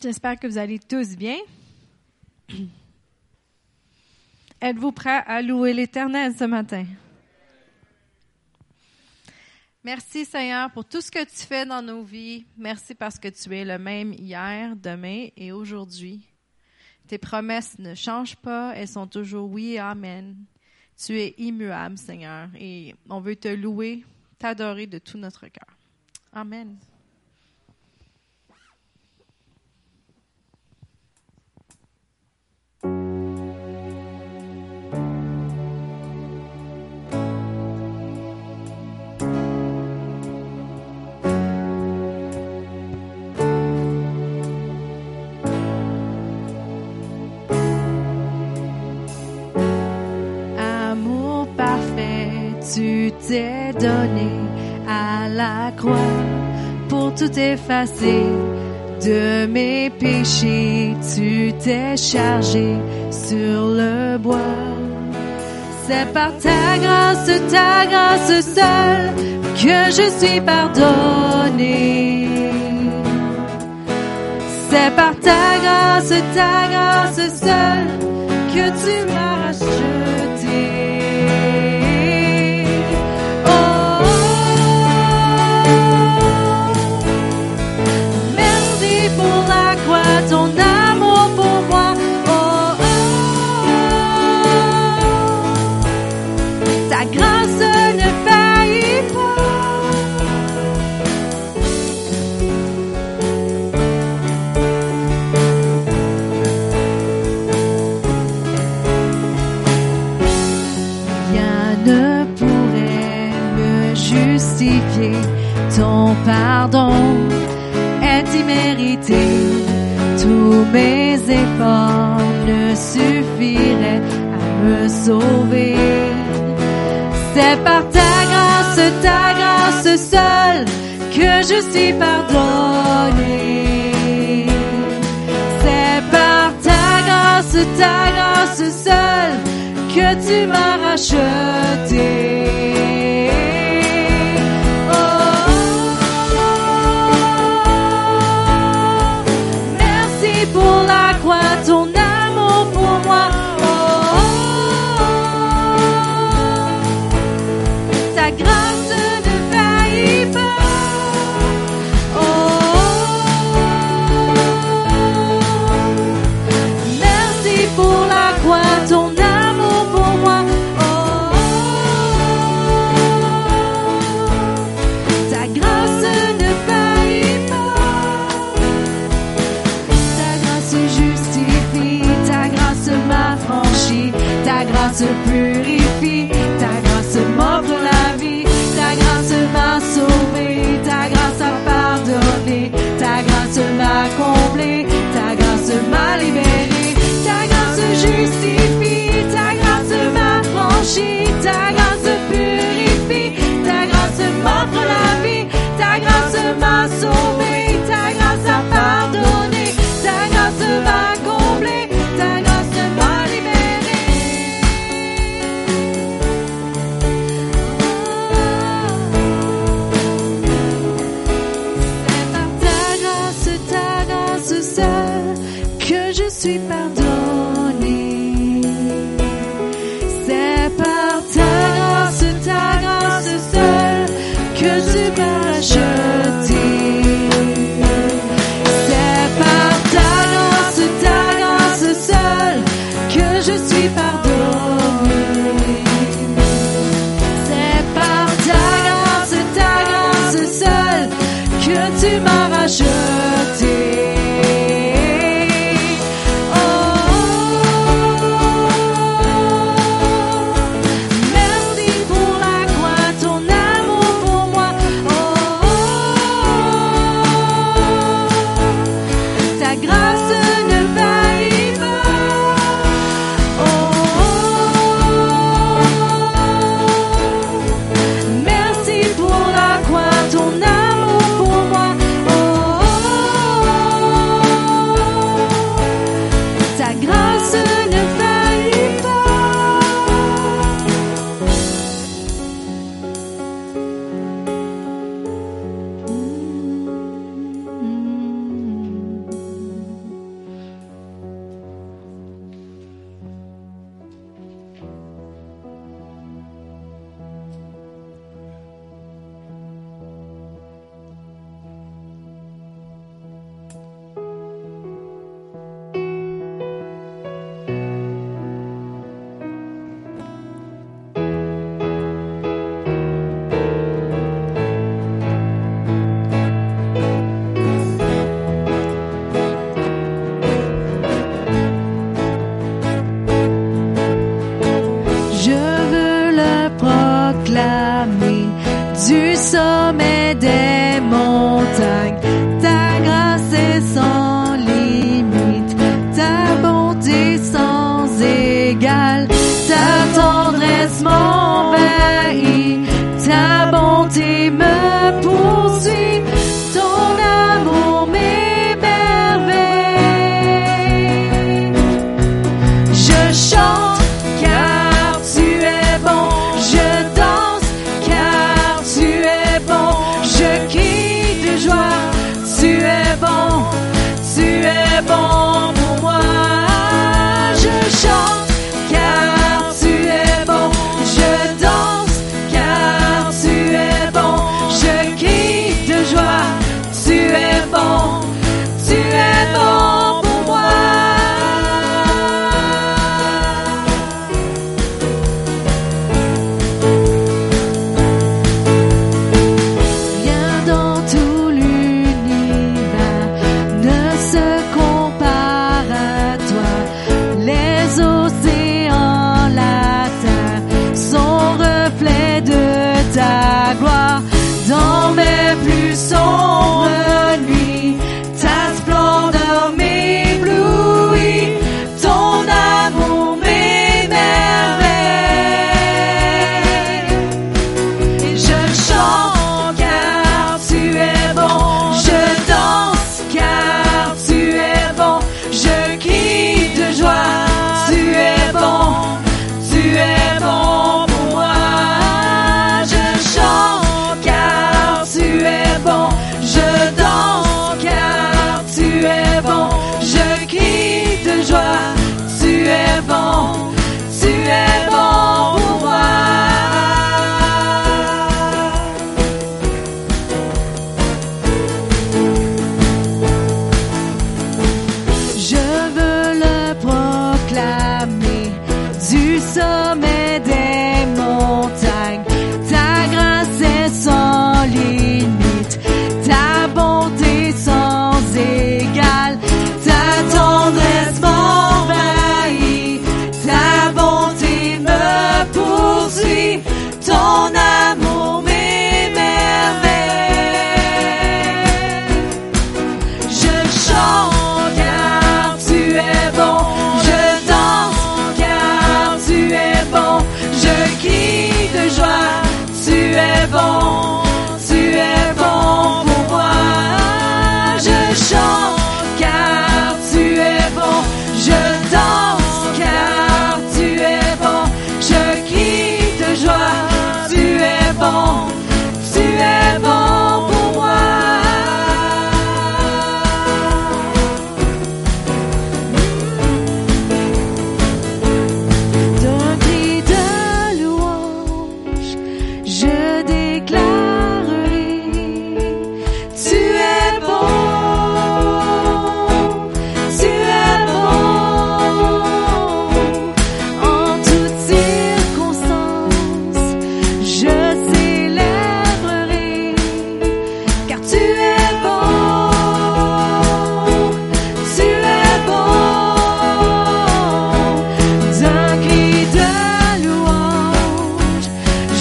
J'espère que vous allez tous bien. Êtes-vous prêts à louer l'Éternel ce matin? Merci Seigneur pour tout ce que tu fais dans nos vies. Merci parce que tu es le même hier, demain et aujourd'hui. Tes promesses ne changent pas, elles sont toujours oui et amen. Tu es immuable Seigneur et on veut te louer, t'adorer de tout notre cœur. Amen. Tu t'es donné à la croix pour tout effacer de mes péchés. Tu t'es chargé sur le bois. C'est par ta grâce, ta grâce seule que je suis pardonné. C'est par ta grâce, ta grâce seule que tu m'as pardon est immérité. Tous mes efforts ne suffiraient à me sauver. C'est par ta grâce, ta grâce seule que je suis pardonné. C'est par ta grâce, ta grâce seule que tu m'as racheté. trembler.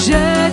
Just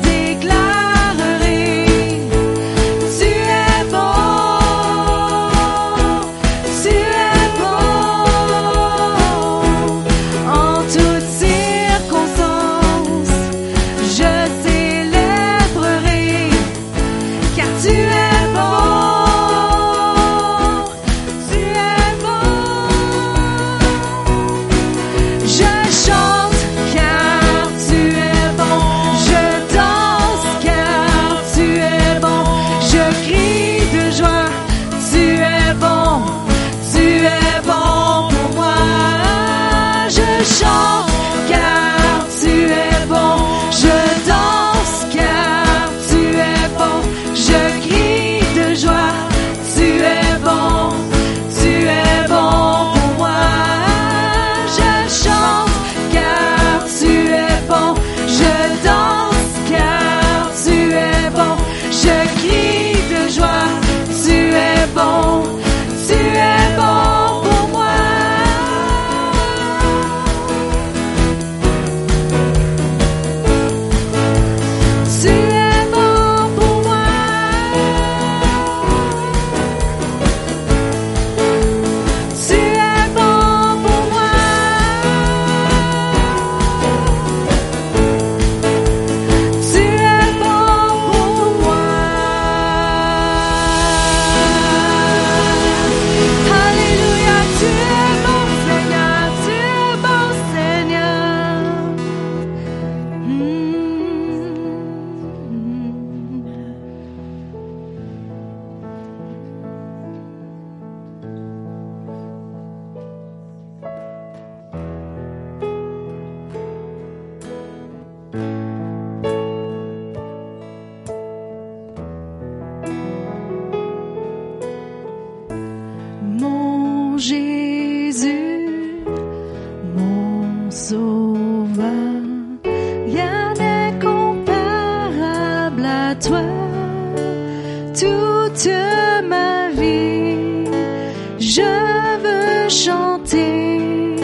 Je veux chanter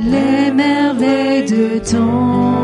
les merveilles de ton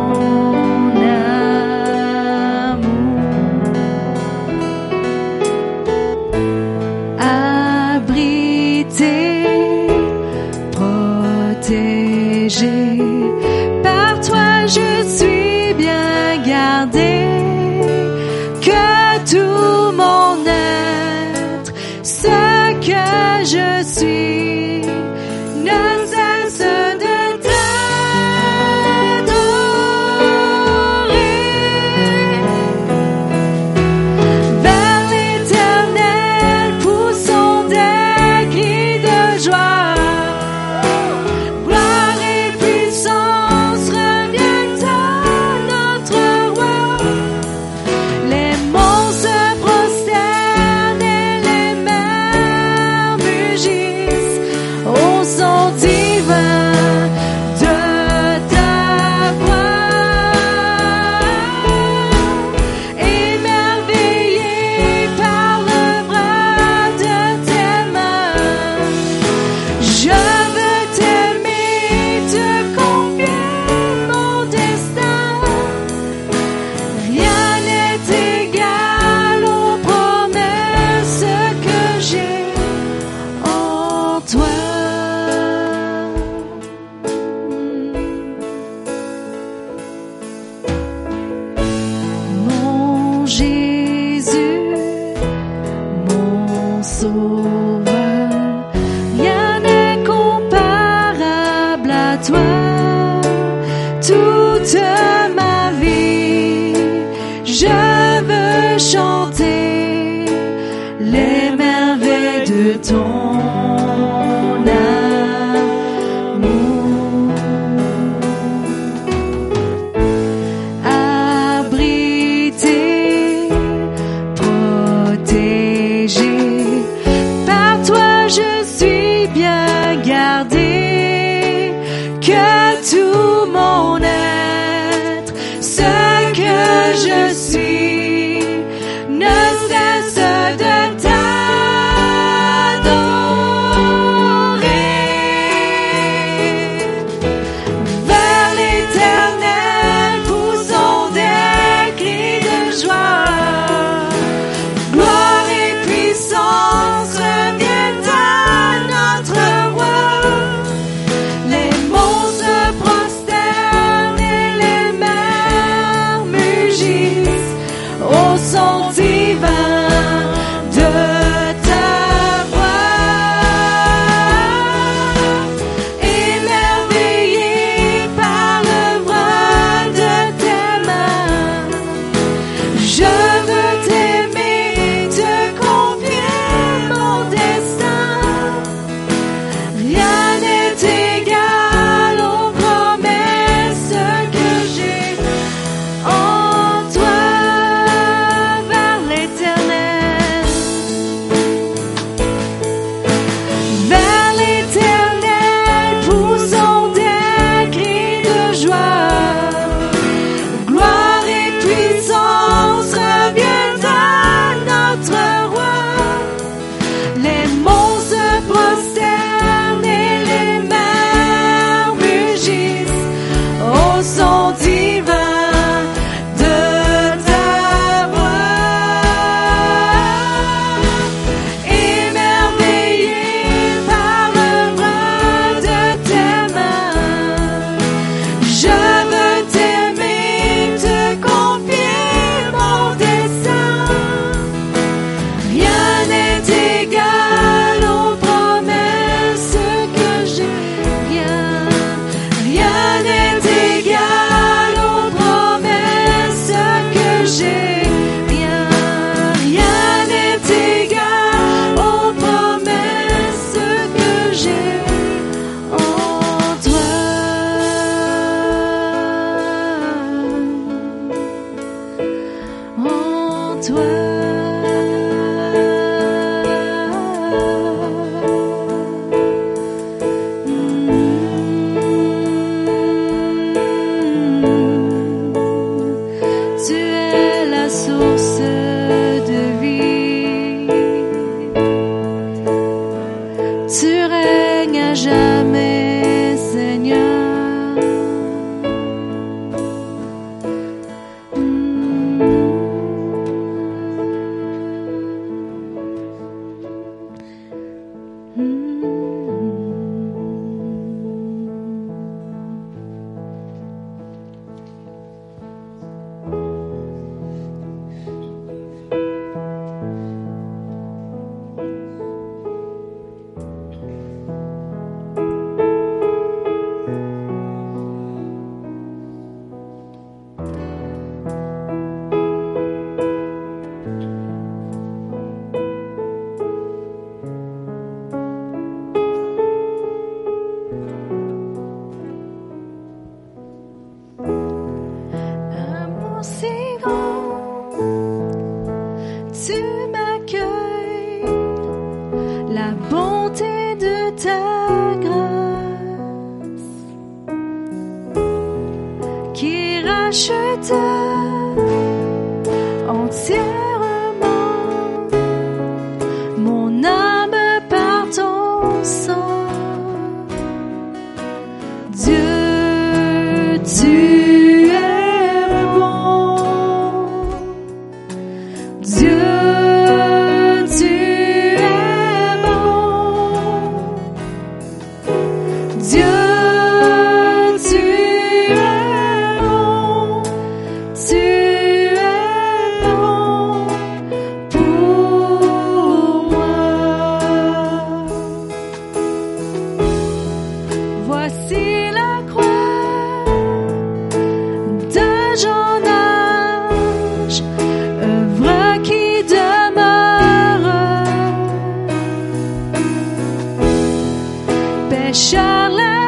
toi. special.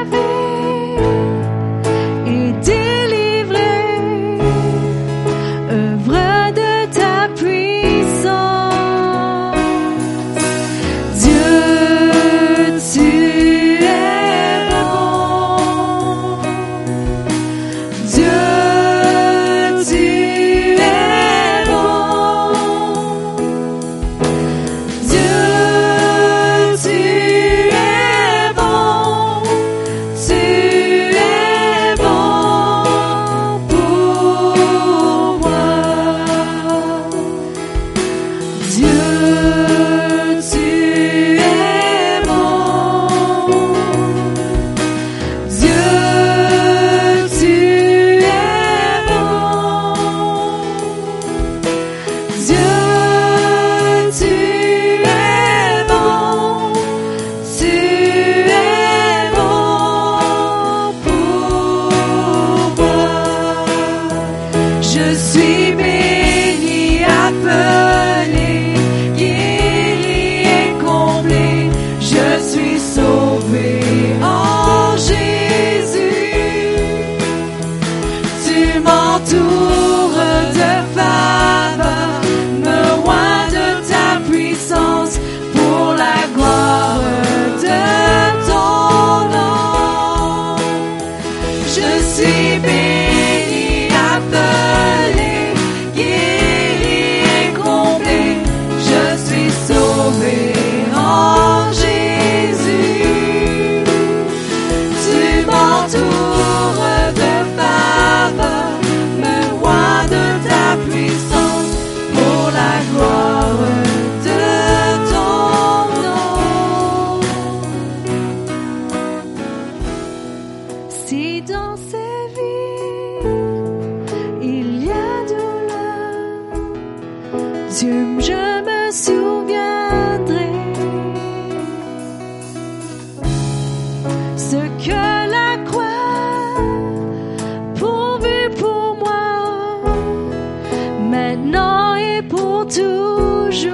Toujours.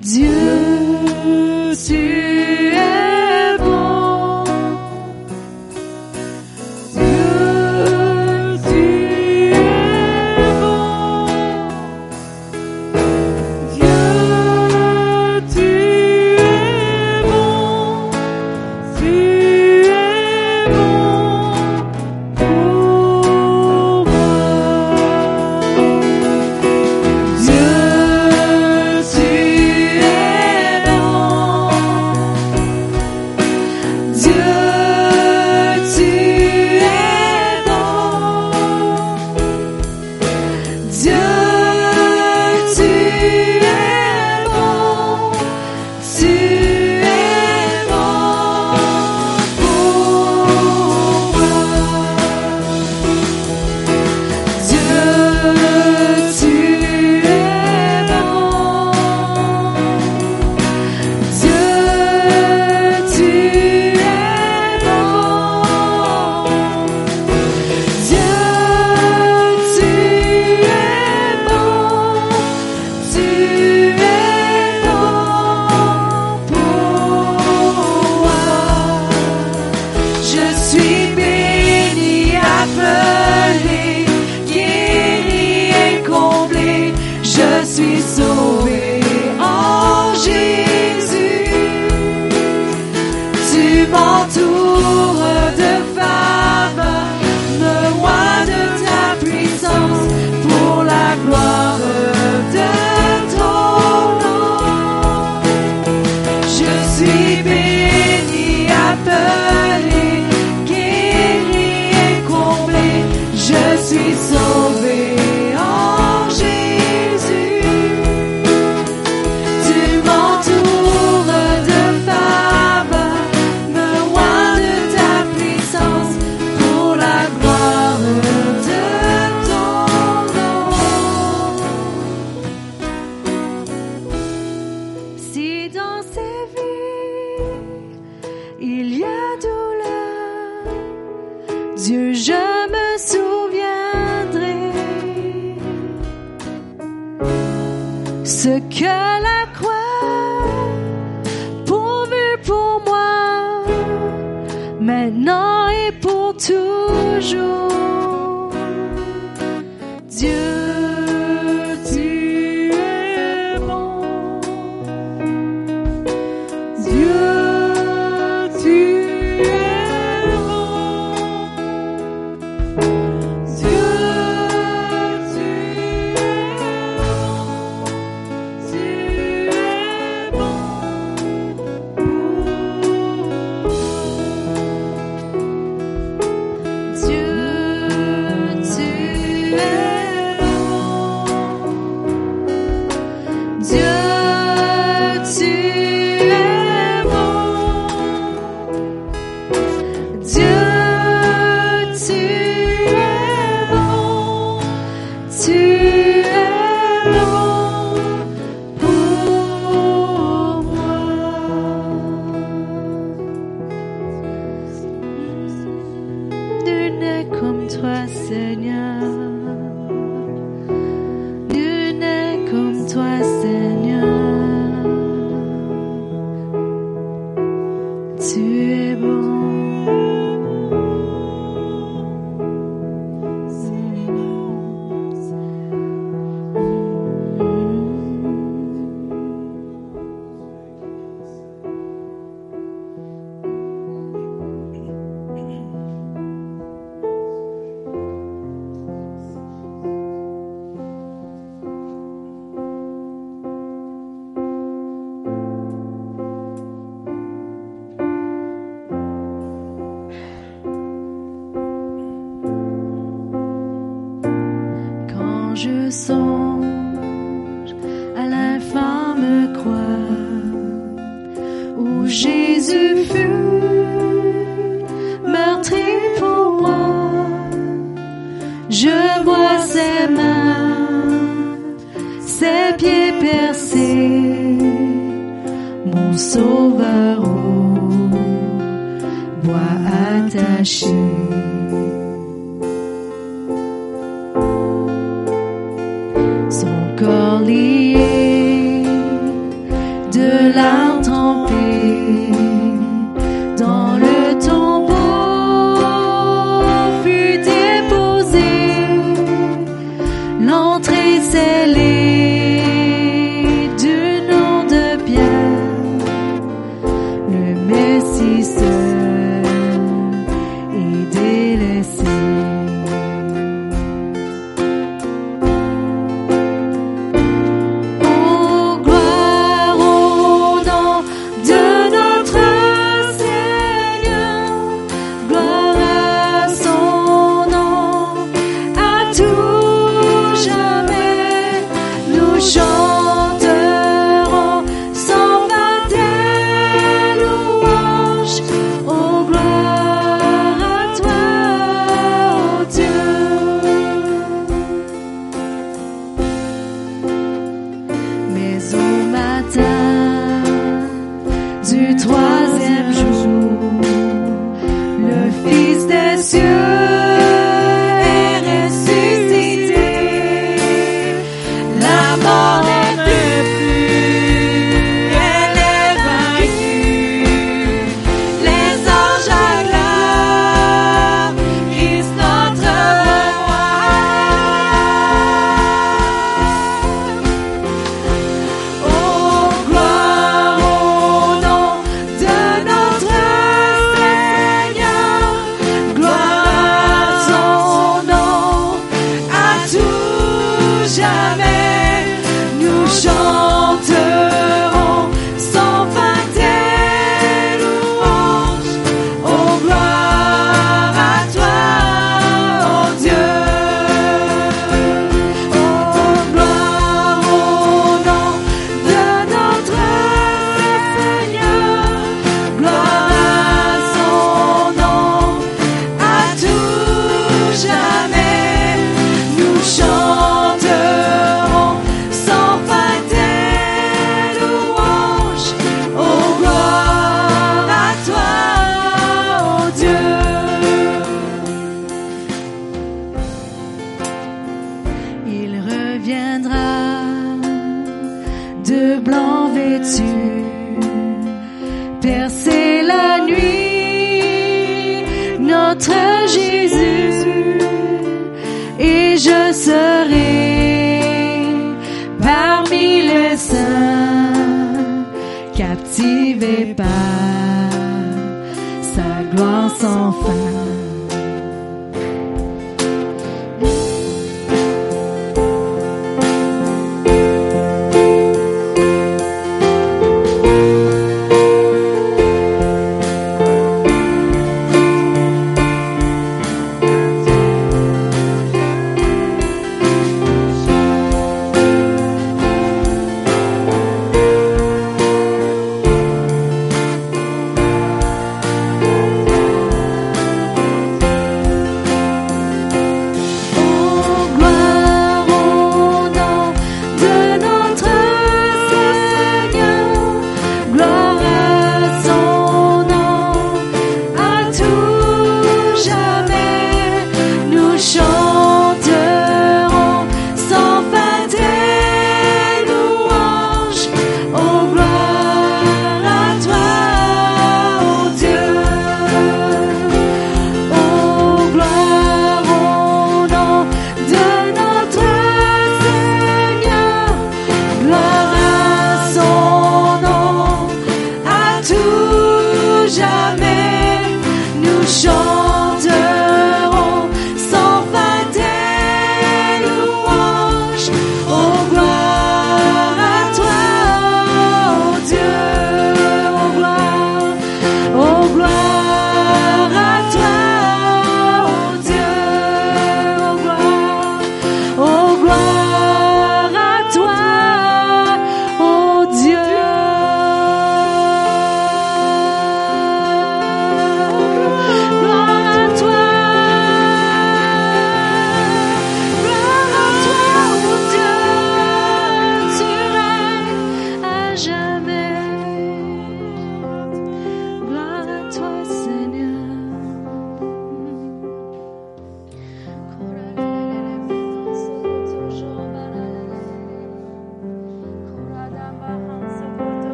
Dieu, pieds percés, mon sauveur au bois attaché.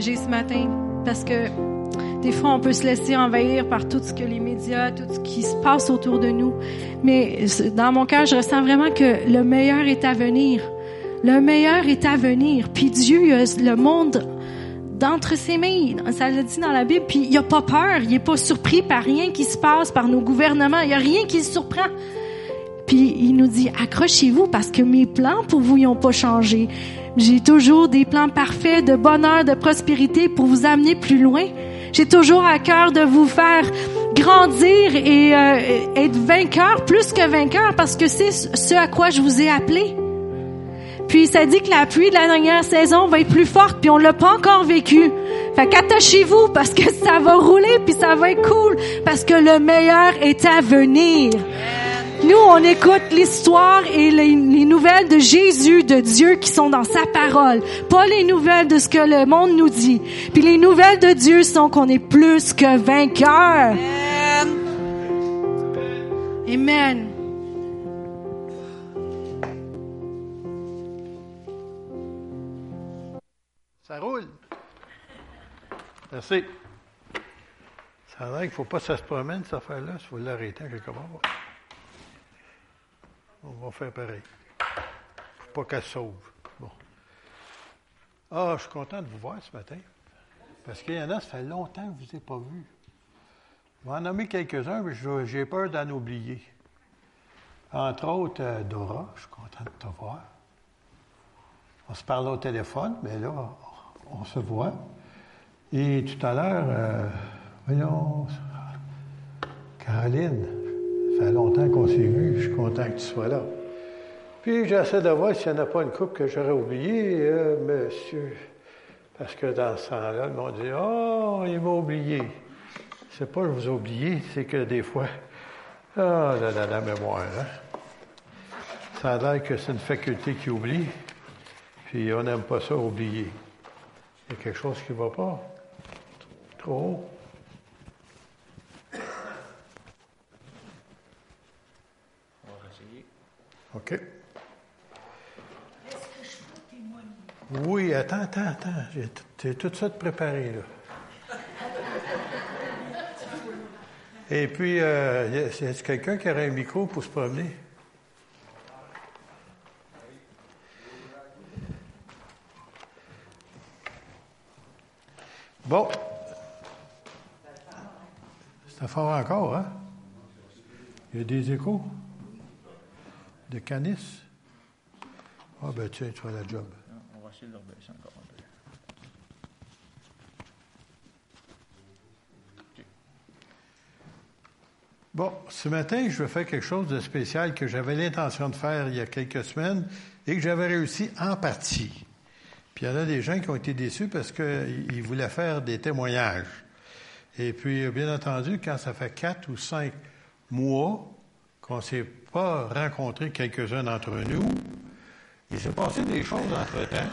Ce matin parce que des fois, on peut se laisser envahir par tout ce que les médias, tout ce qui se passe autour de nous. Mais dans mon cœur, je ressens vraiment que le meilleur est à venir. Le meilleur est à venir. Puis Dieu, le monde d'entre ses mains. Ça le dit dans la Bible. Puis il a pas peur. Il est pas surpris par rien qui se passe, par nos gouvernements. Il y a rien qui le surprend. Puis il nous dit, accrochez-vous parce que mes plans pour vous n'ont pas changé. J'ai toujours des plans parfaits de bonheur, de prospérité pour vous amener plus loin. J'ai toujours à cœur de vous faire grandir et euh, être vainqueur plus que vainqueur parce que c'est ce à quoi je vous ai appelé. Puis ça dit que la pluie de la dernière saison va être plus forte, puis on l'a pas encore vécu. Fait qu'attachez-vous parce que ça va rouler, puis ça va être cool parce que le meilleur est à venir. Nous, on écoute l'histoire et les, nouvelles de Jésus, de Dieu qui sont dans sa parole, pas les nouvelles de ce que le monde nous dit. Puis les nouvelles de Dieu sont qu'on est plus que vainqueurs. Amen. Amen. Ça roule. Merci. Ça a l'air qu'il ne faut pas que ça se promène, cette affaire-là. Il faut l'arrêter quelque part. On va faire pareil. Pas qu'elle sauve. Ah, je suis content de vous voir ce matin. Parce qu'il y en a, ça fait longtemps que je ne vous ai pas vu. Je vais en nommer quelques-uns, mais j'ai peur d'en oublier. Entre autres, euh, Dora, je suis content de te voir. On se parle au téléphone, mais là, on se voit. Et tout à l'heure, euh, voyons, Caroline, ça fait longtemps qu'on s'est vu, je suis content que tu sois là. Puis j'essaie de voir s'il n'y en a pas une coupe que j'aurais oubliée, euh, monsieur. Parce que dans ce temps-là, ils m'ont dit Oh, il m'a oublié. C'est pas que je vous ai oublié, c'est que des fois, ah, oh, là, là, la mémoire, hein? Ça a l'air que c'est une faculté qui oublie, puis on n'aime pas ça, oublier. Il y a quelque chose qui ne va pas. Trop haut. On va essayer. OK. Oui, attends, attends, attends. J'ai tout ça de préparé, là. Et puis, euh, y a- y a quelqu'un qui aurait un micro pour se promener? Bon. C'est fort encore, hein? Il y a des échos? De canis? Ah, ben tiens, tu fais la job. On va essayer de le encore un peu. Bon, ce matin, je vais faire quelque chose de spécial que j'avais l'intention de faire il y a quelques semaines et que j'avais réussi en partie. Puis il y en a des gens qui ont été déçus parce qu'ils voulaient faire des témoignages. Et puis, bien entendu, quand ça fait quatre ou cinq mois qu'on ne s'est pas rencontré quelques-uns d'entre nous, il s'est passé des choses entre-temps.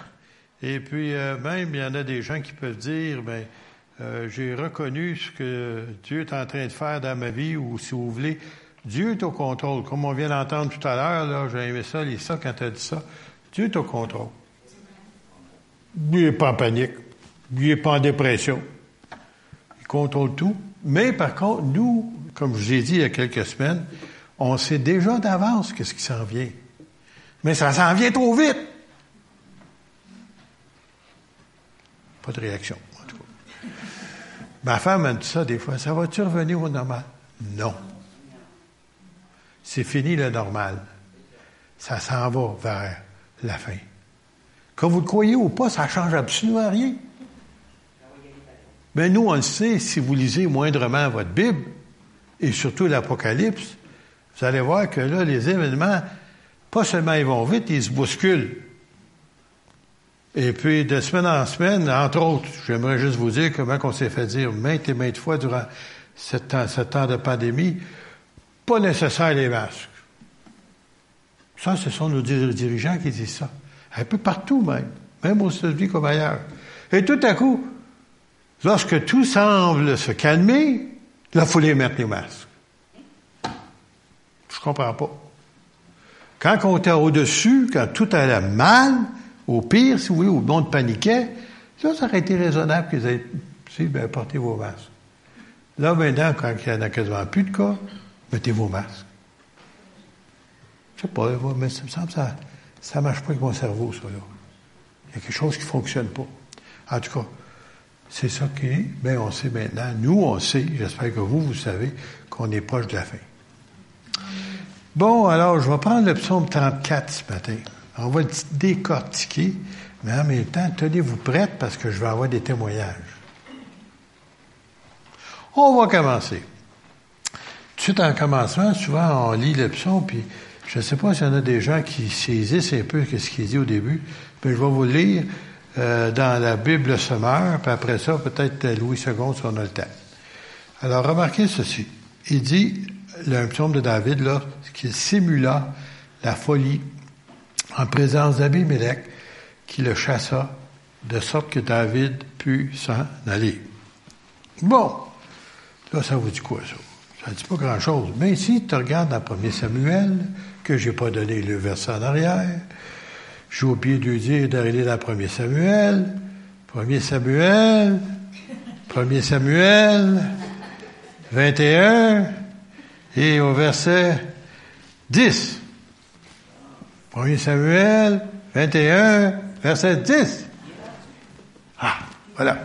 Et puis, euh, même, il y en a des gens qui peuvent dire, ben, euh, j'ai reconnu ce que Dieu est en train de faire dans ma vie, ou si vous voulez, Dieu est au contrôle. Comme on vient d'entendre tout à l'heure, j'ai aimé ça, Lisa, quand as dit ça. Dieu est au contrôle. Lui n'est pas en panique. Lui n'est pas en dépression. Il contrôle tout. Mais par contre, nous, comme je vous ai dit il y a quelques semaines, on sait déjà d'avance qu'est-ce qui s'en vient. Mais ça s'en vient trop vite. Pas de réaction, en tout cas. Ma femme a dit ça des fois. Ça va-tu revenir au normal? Non. C'est fini le normal. Ça s'en va vers la fin. Que vous le croyez ou pas, ça change absolument rien. Mais nous, on le sait, si vous lisez moindrement votre Bible, et surtout l'Apocalypse, vous allez voir que là, les événements, pas seulement ils vont vite, ils se bousculent. Et puis, de semaine en semaine, entre autres, j'aimerais juste vous dire comment on s'est fait dire maintes et maintes fois durant ce temps, de pandémie, pas nécessaire les masques. Ça, ce sont nos dir- dirigeants qui disent ça. Un peu partout même, même aux États-Unis comme ailleurs. Et tout à coup, lorsque tout semble se calmer, là, il faut mettre les masques. Je comprends pas. Quand on était au-dessus, quand tout allait mal, au pire, si vous voulez, où le monde paniquait, là, ça aurait été raisonnable qu'ils aient si, ben, portez vos masques. Là, maintenant, quand il n'y en a quasiment plus de cas, mettez vos masques. Je sais pas, mais ça me semble que ça ça marche pas avec mon cerveau, ça, là. Il y a quelque chose qui fonctionne pas. En tout cas, c'est ça qui est. Ben, on sait maintenant. Nous, on sait. J'espère que vous, vous savez qu'on est proche de la fin. Bon, alors, je vais prendre le psaume 34 ce matin. On va le décortiquer, mais en même temps, tenez-vous prête parce que je vais avoir des témoignages. On va commencer. Tout de suite en commencement, souvent on lit le psaume, puis je ne sais pas s'il y en a des gens qui saisissent un peu ce qu'il dit au début, mais je vais vous lire euh, dans la Bible sommaire, puis après ça, peut-être Louis II si on a le temps. Alors, remarquez ceci. Il dit, le de David, là, qu'il simula la folie en présence d'Abimelech, qui le chassa, de sorte que David put s'en aller. Bon, là, ça vous dit quoi, ça? Ça ne dit pas grand-chose. Mais si tu regardes dans 1 Samuel, que j'ai pas donné le verset en arrière, j'ai oublié de dire d'aller dans 1 Samuel, 1 Samuel, 1 Samuel, 21, et au verset 10. 1 Samuel 21, verset 10. Ah, voilà.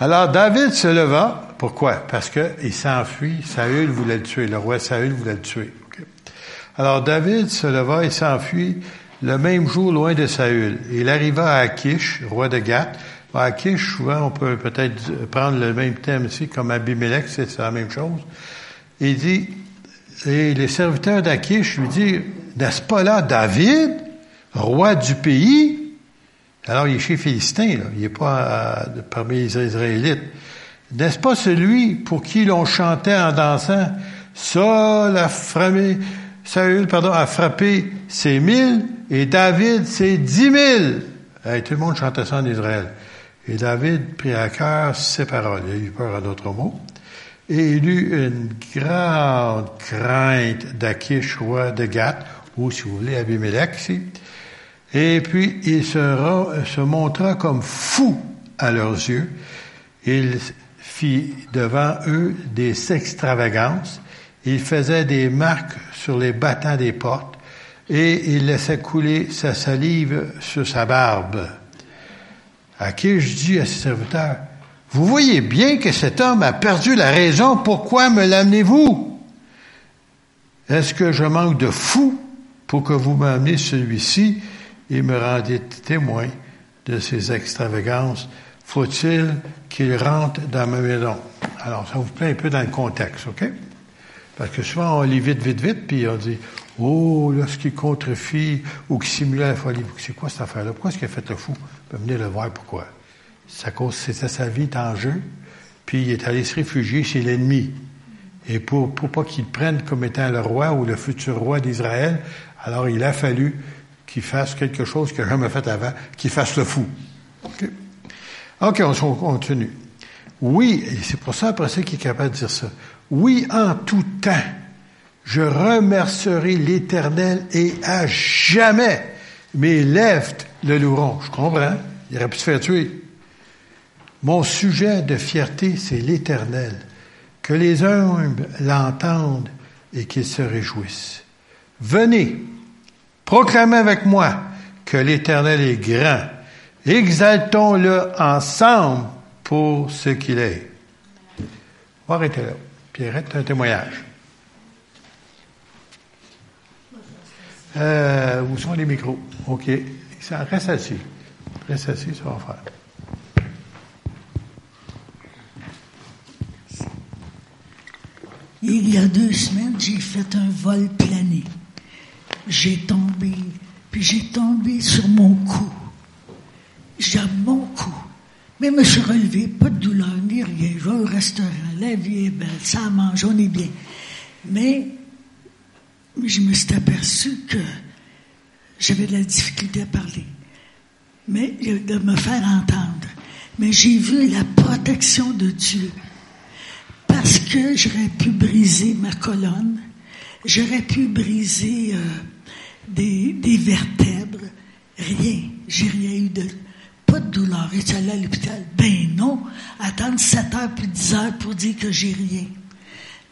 Alors David se leva. Pourquoi? Parce qu'il s'enfuit. Saül voulait le tuer. Le roi Saül voulait le tuer. Alors David se leva et s'enfuit le même jour loin de Saül. Il arriva à Akish, roi de Gath, À Akish, souvent, on peut peut-être prendre le même thème ici, comme Abimelech, c'est la même chose. Il dit, et les serviteurs d'Akish lui disent, n'est-ce pas là David, roi du pays? Alors, il est chez Philistin, là. il n'est pas parmi les Israélites. N'est-ce pas celui pour qui l'on chantait en dansant, Saul a frappé, Saül, pardon, a frappé ses mille et David ses dix mille? tout le monde chantait ça en Israël. Et David prit à cœur ces paroles. Il a eu peur à d'autres mots. Et il eut une grande crainte d'Akish, roi de Gath, ou si vous voulez, Abimelech ici. Et puis il se, se montra comme fou à leurs yeux. Il fit devant eux des extravagances. Il faisait des marques sur les battants des portes et il laissait couler sa salive sur sa barbe. Je dis à ses serviteurs, vous voyez bien que cet homme a perdu la raison, pourquoi me l'amenez-vous? Est-ce que je manque de fou pour que vous m'amenez celui-ci et me rendiez témoin de ses extravagances? Faut-il qu'il rentre dans ma maison? Alors, ça vous plaît un peu dans le contexte, OK? Parce que souvent, on lit vite, vite, vite, puis on dit, oh, qui contrefie ou qui simulait la folie. C'est quoi cette affaire-là? Pourquoi est-ce qu'il a fait le fou? Venir le voir pourquoi? À cause, c'était sa vie en jeu, puis il est allé se réfugier chez l'ennemi. Et pour, pour pas qu'il prenne comme étant le roi ou le futur roi d'Israël, alors il a fallu qu'il fasse quelque chose n'a jamais fait avant, qu'il fasse le fou. OK, okay on continue. Oui, et c'est pour ça après ça qu'il est capable de dire ça. Oui, en tout temps, je remercierai l'Éternel et à jamais mes lèvres le loueront. Je comprends. Il aurait pu se faire tuer. Mon sujet de fierté, c'est l'Éternel. Que les humbles l'entendent et qu'ils se réjouissent. Venez, proclamez avec moi que l'Éternel est grand. Exaltons-le ensemble pour ce qu'il est. On va arrêter là. Pierrette, un témoignage. Euh, où sont les micros? OK. Reste assis. Reste assis, ça va faire. Il y a deux semaines, j'ai fait un vol plané. J'ai tombé, puis j'ai tombé sur mon cou. J'ai mon cou. Mais je me suis relevé, pas de douleur ni rien. Je vais au restaurant, la vie est belle, ça mange, on est bien. Mais je me suis aperçu que j'avais de la difficulté à parler, mais de me faire entendre. Mais j'ai vu la protection de Dieu parce que j'aurais pu briser ma colonne, j'aurais pu briser euh, des, des vertèbres, rien. J'ai rien eu de pas de douleur. Es-tu allé à l'hôpital? Ben non. Attendre 7 heures puis 10 heures pour dire que j'ai rien.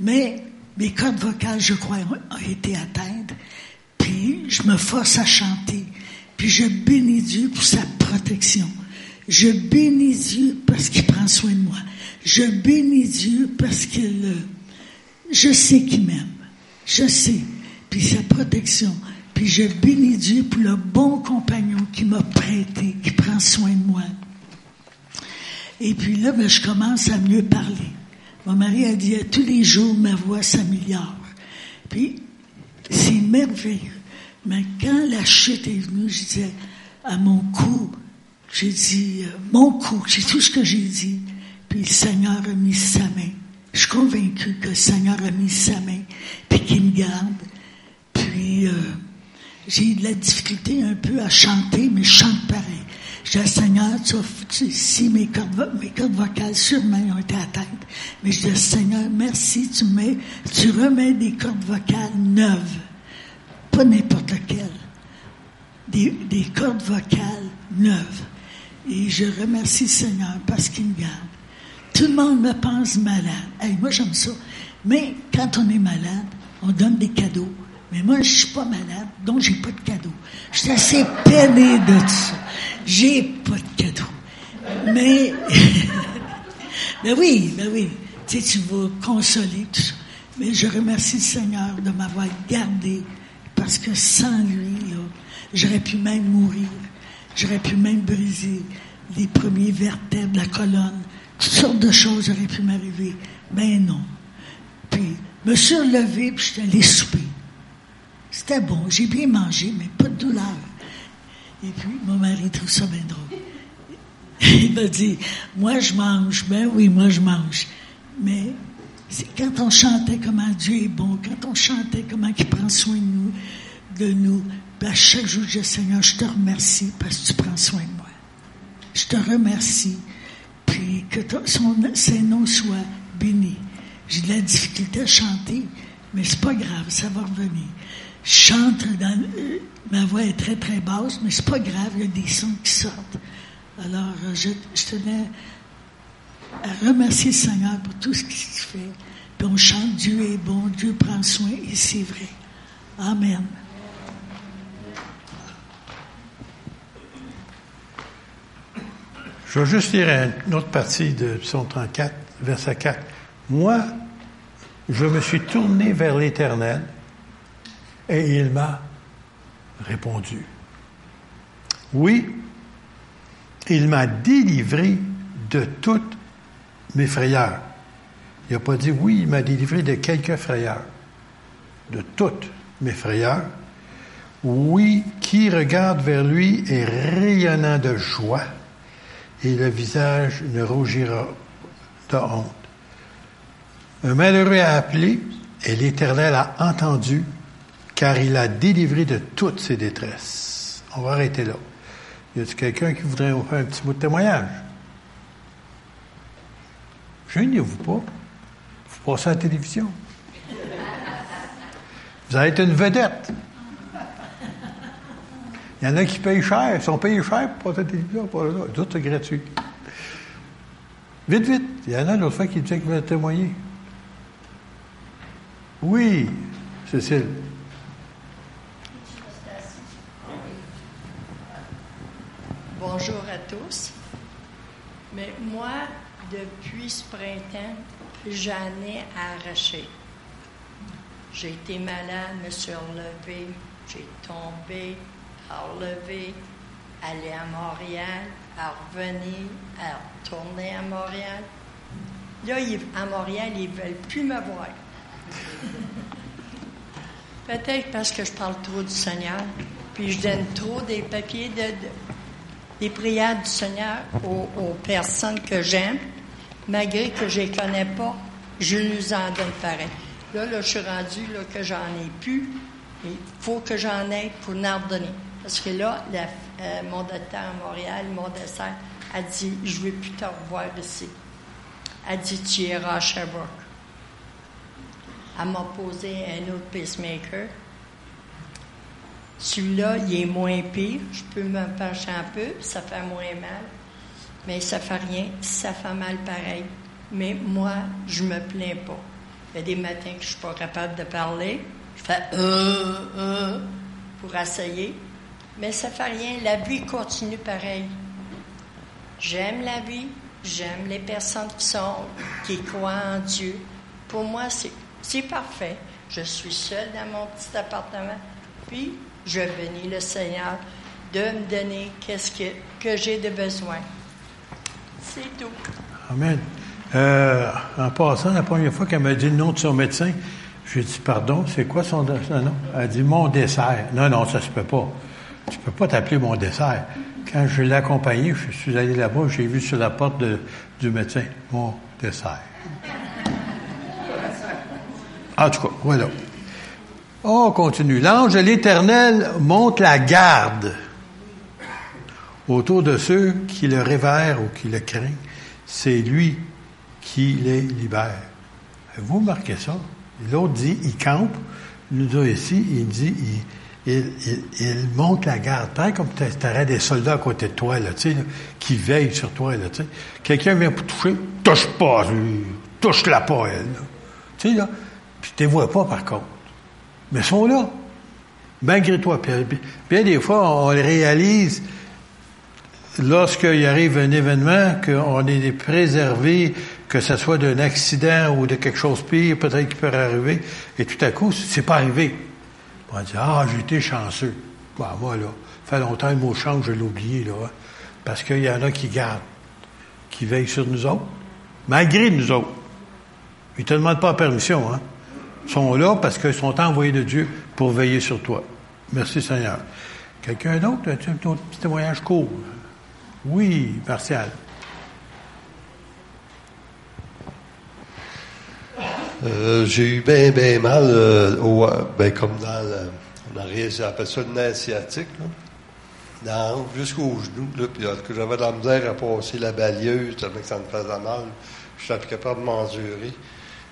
Mais mes cordes vocales, je crois, ont été atteintes. Puis je me force à chanter. Puis je bénis Dieu pour sa protection. Je bénis Dieu parce qu'il prend soin de moi. Je bénis Dieu parce. Euh, je sais qu'il m'aime. Je sais. Puis sa protection. Puis je bénis Dieu pour le bon compagnon qui m'a prêté, qui prend soin de moi. Et puis là, ben, je commence à mieux parler. Mon mari a dit, tous les jours, ma voix s'améliore. Puis, c'est merveilleux. Mais quand la chute est venue, je disais, à mon cou, j'ai dit, euh, mon cou, c'est tout ce que j'ai dit. Puis le Seigneur a mis sa main. Je suis convaincu que le Seigneur a mis sa main, puis qu'il me garde. Puis, euh, j'ai eu de la difficulté un peu à chanter, mais je chante pareil. Je dis, Seigneur, tu, si mes cordes, mes cordes vocales sûrement ont été atteintes, mais je dis, Seigneur, merci, tu mets, tu remets des cordes vocales neuves, pas n'importe lesquelles, des, des cordes vocales neuves. Et je remercie le Seigneur parce qu'il me garde. Tout le monde me pense malade. Hey, moi, j'aime ça. Mais quand on est malade, on donne des cadeaux. Mais moi, je suis pas malade, donc j'ai pas de cadeau. Je suis assez peiné de ça. J'ai pas de cadeau. Mais, ben oui, ben oui. Tu sais, tu vas consoler tout ça. Mais je remercie le Seigneur de m'avoir gardé parce que sans lui, là, j'aurais pu même mourir. J'aurais pu même briser les premiers vertèbres de la colonne. Toutes sortes de choses auraient pu m'arriver. Ben non. Puis, me suis relevé, puis j'étais allé souper. C'était bon, j'ai bien mangé, mais pas de douleur. Et puis, mon mari trouve ça bien drôle. Il m'a dit, moi je mange, ben oui, moi je mange. Mais c'est quand on chantait comment Dieu est bon, quand on chantait comment il prend soin de nous, de nous, ben, chaque jour je dis, Seigneur, je te remercie parce que tu prends soin de moi. Je te remercie, puis que son, ses noms soient bénis. J'ai de la difficulté à chanter, mais c'est pas grave, ça va revenir. Je chante, dans, euh, ma voix est très très basse, mais c'est pas grave, il y a des sons qui sortent. Alors, euh, je, je tenais à remercier le Seigneur pour tout ce qu'il fait. Puis on chante Dieu est bon, Dieu prend soin, et c'est vrai. Amen. Je vais juste lire une autre partie de Psaume 34, verset 4. Moi, je me suis tourné vers l'Éternel et il m'a répondu. Oui, il m'a délivré de toutes mes frayeurs. Il n'a pas dit oui, il m'a délivré de quelques frayeurs, de toutes mes frayeurs. Oui, qui regarde vers lui est rayonnant de joie et le visage ne rougira de honte. Un malheureux a appelé et l'Éternel a entendu car il a délivré de toutes ses détresses. On va arrêter là. Y a-t-il quelqu'un qui voudrait vous faire un petit bout de témoignage? Gênez-vous pas. Vous passez à la télévision. Vous allez être une vedette. Il y en a qui payent cher. Ils sont payés cher pour à la. Pour. Tout c'est gratuit. Vite, vite. Il y en a l'autre fois qui disaient qu'ils veulent témoigner. Oui, Cécile. Bonjour à tous. Mais moi, depuis ce printemps, j'en ai arraché. J'ai été malade, me suis relevée, j'ai tombé, relevé, aller à Montréal, à revenir, à retourner à Montréal. Là, à Montréal, ils ne veulent plus me voir. Peut-être parce que je parle trop du Seigneur, puis je donne trop des papiers de, de- des prières du Seigneur aux, personnes que j'aime, malgré que je ne les connais pas, je nous en donne pareil. Là, là, je suis rendu là, que j'en ai plus. Il faut que j'en ai pour en redonner. Parce que là, euh, mon docteur à Montréal, mon dessert, a dit Je ne veux plus te revoir ici. Elle dit Tu iras à Sherbrooke. Elle m'a posé un autre pacemaker. Celui-là, il est moins pire. Je peux me pencher un peu, ça fait moins mal. Mais ça fait rien, ça fait mal pareil. Mais moi, je me plains pas. Il y a des matins que je suis pas capable de parler. Je fais euh, euh pour essayer. Mais ça fait rien. La vie continue pareil. J'aime la vie. J'aime les personnes qui sont, qui croient en Dieu. Pour moi, c'est, parfait. Je suis seule dans mon petit appartement. Puis, je bénis le Seigneur de me donner qu'est-ce que, j'ai de besoin. C'est tout. Amen. Euh, en passant, la première fois qu'elle m'a dit le nom de son médecin, j'ai dit pardon, c'est quoi son, son nom? Elle a dit mon dessert. Non, non, ça se peut pas. Tu peux pas t'appeler mon dessert. Quand je l'ai accompagné, je suis allé là-bas, j'ai vu sur la porte du médecin mon dessert. En tout cas, voilà. On continue. L'ange de l'Éternel monte la garde autour de ceux qui le révèrent ou qui le craignent. C'est lui qui les libère. Vous marquez ça? L'autre dit, il campe. Nous ici, il dit, il, il, monte la garde. Pareil comme tu aurais des soldats à côté de toi, là, qui veillent sur toi. Là. Quelqu'un vient pour toucher, touche pas, lui. touche-la pas, elle. Tu sais, là, puis tu les vois pas, par contre. Mais ils sont là, malgré toi. Bien des fois, on le réalise lorsqu'il arrive un événement, qu'on est préservé, que ce soit d'un accident ou de quelque chose de pire, peut-être qui peut arriver, et tout à coup, c'est pas arrivé. On dit, ah, j'ai été chanceux. Moi, là, fait longtemps, le mot chance, je l'ai oublié, là. hein. Parce qu'il y en a qui gardent, qui veillent sur nous autres, malgré nous autres. Ils ne te demandent pas permission, hein. Ils sont là parce qu'ils sont envoyés de Dieu pour veiller sur toi. Merci Seigneur. Quelqu'un d'autre? As-tu un petit témoignage court? Oui, Martial. Euh, j'ai eu bien, bien mal, euh, au, ben, comme dans le, on arrive, ça le nez sciatique, là. Jusqu'au genou, là, puis cas, j'avais de la misère à passer la balieuse, tellement que ça me faisait mal. Je suis plus capable de m'endurer.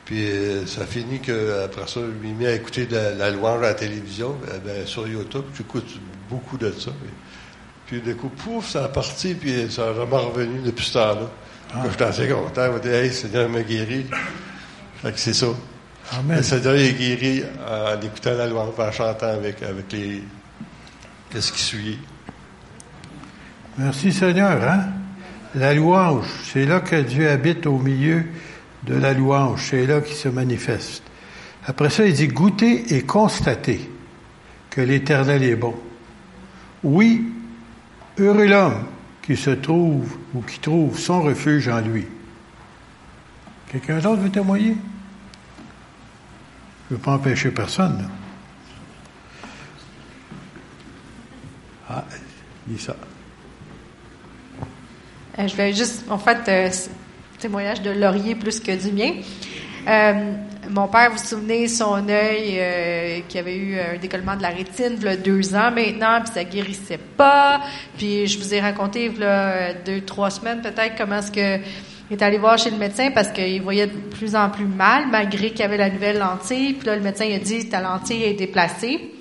Puis euh, ça finit que après ça, je m'ai mis à écouter de la, la louange à la télévision, euh, ben, sur YouTube. J'écoute beaucoup de ça. Puis, puis du coup, pouf, ça a parti, puis ça n'a jamais revenu depuis ce temps-là. Je suis assez content. Je me dis, hey, Seigneur m'a guéri. Fait que c'est ça. Amen. Seigneur est guéri en écoutant la louange, en chantant avec, avec les. Qu'est-ce qui suit? Merci Seigneur, hein? La louange, c'est là que Dieu habite au milieu de la louange, c'est là qu'il se manifeste. Après ça, il dit goûter et constater que l'Éternel est bon. Oui, heureux l'homme qui se trouve ou qui trouve son refuge en lui. Quelqu'un d'autre veut témoigner? Je ne veux pas empêcher personne. Ah, dis ça. Euh, je vais juste, en fait, euh, témoignage de Laurier plus que du mien. Euh, mon père, vous vous souvenez, son œil qui avait eu un décollement de la rétine, il y a deux ans maintenant, puis ça guérissait pas. Puis je vous ai raconté, il y a deux, trois semaines peut-être, comment est-ce que il est allé voir chez le médecin parce qu'il voyait de plus en plus mal, malgré qu'il avait la nouvelle lentille. Puis là, le médecin il a dit ta lentille est déplacée.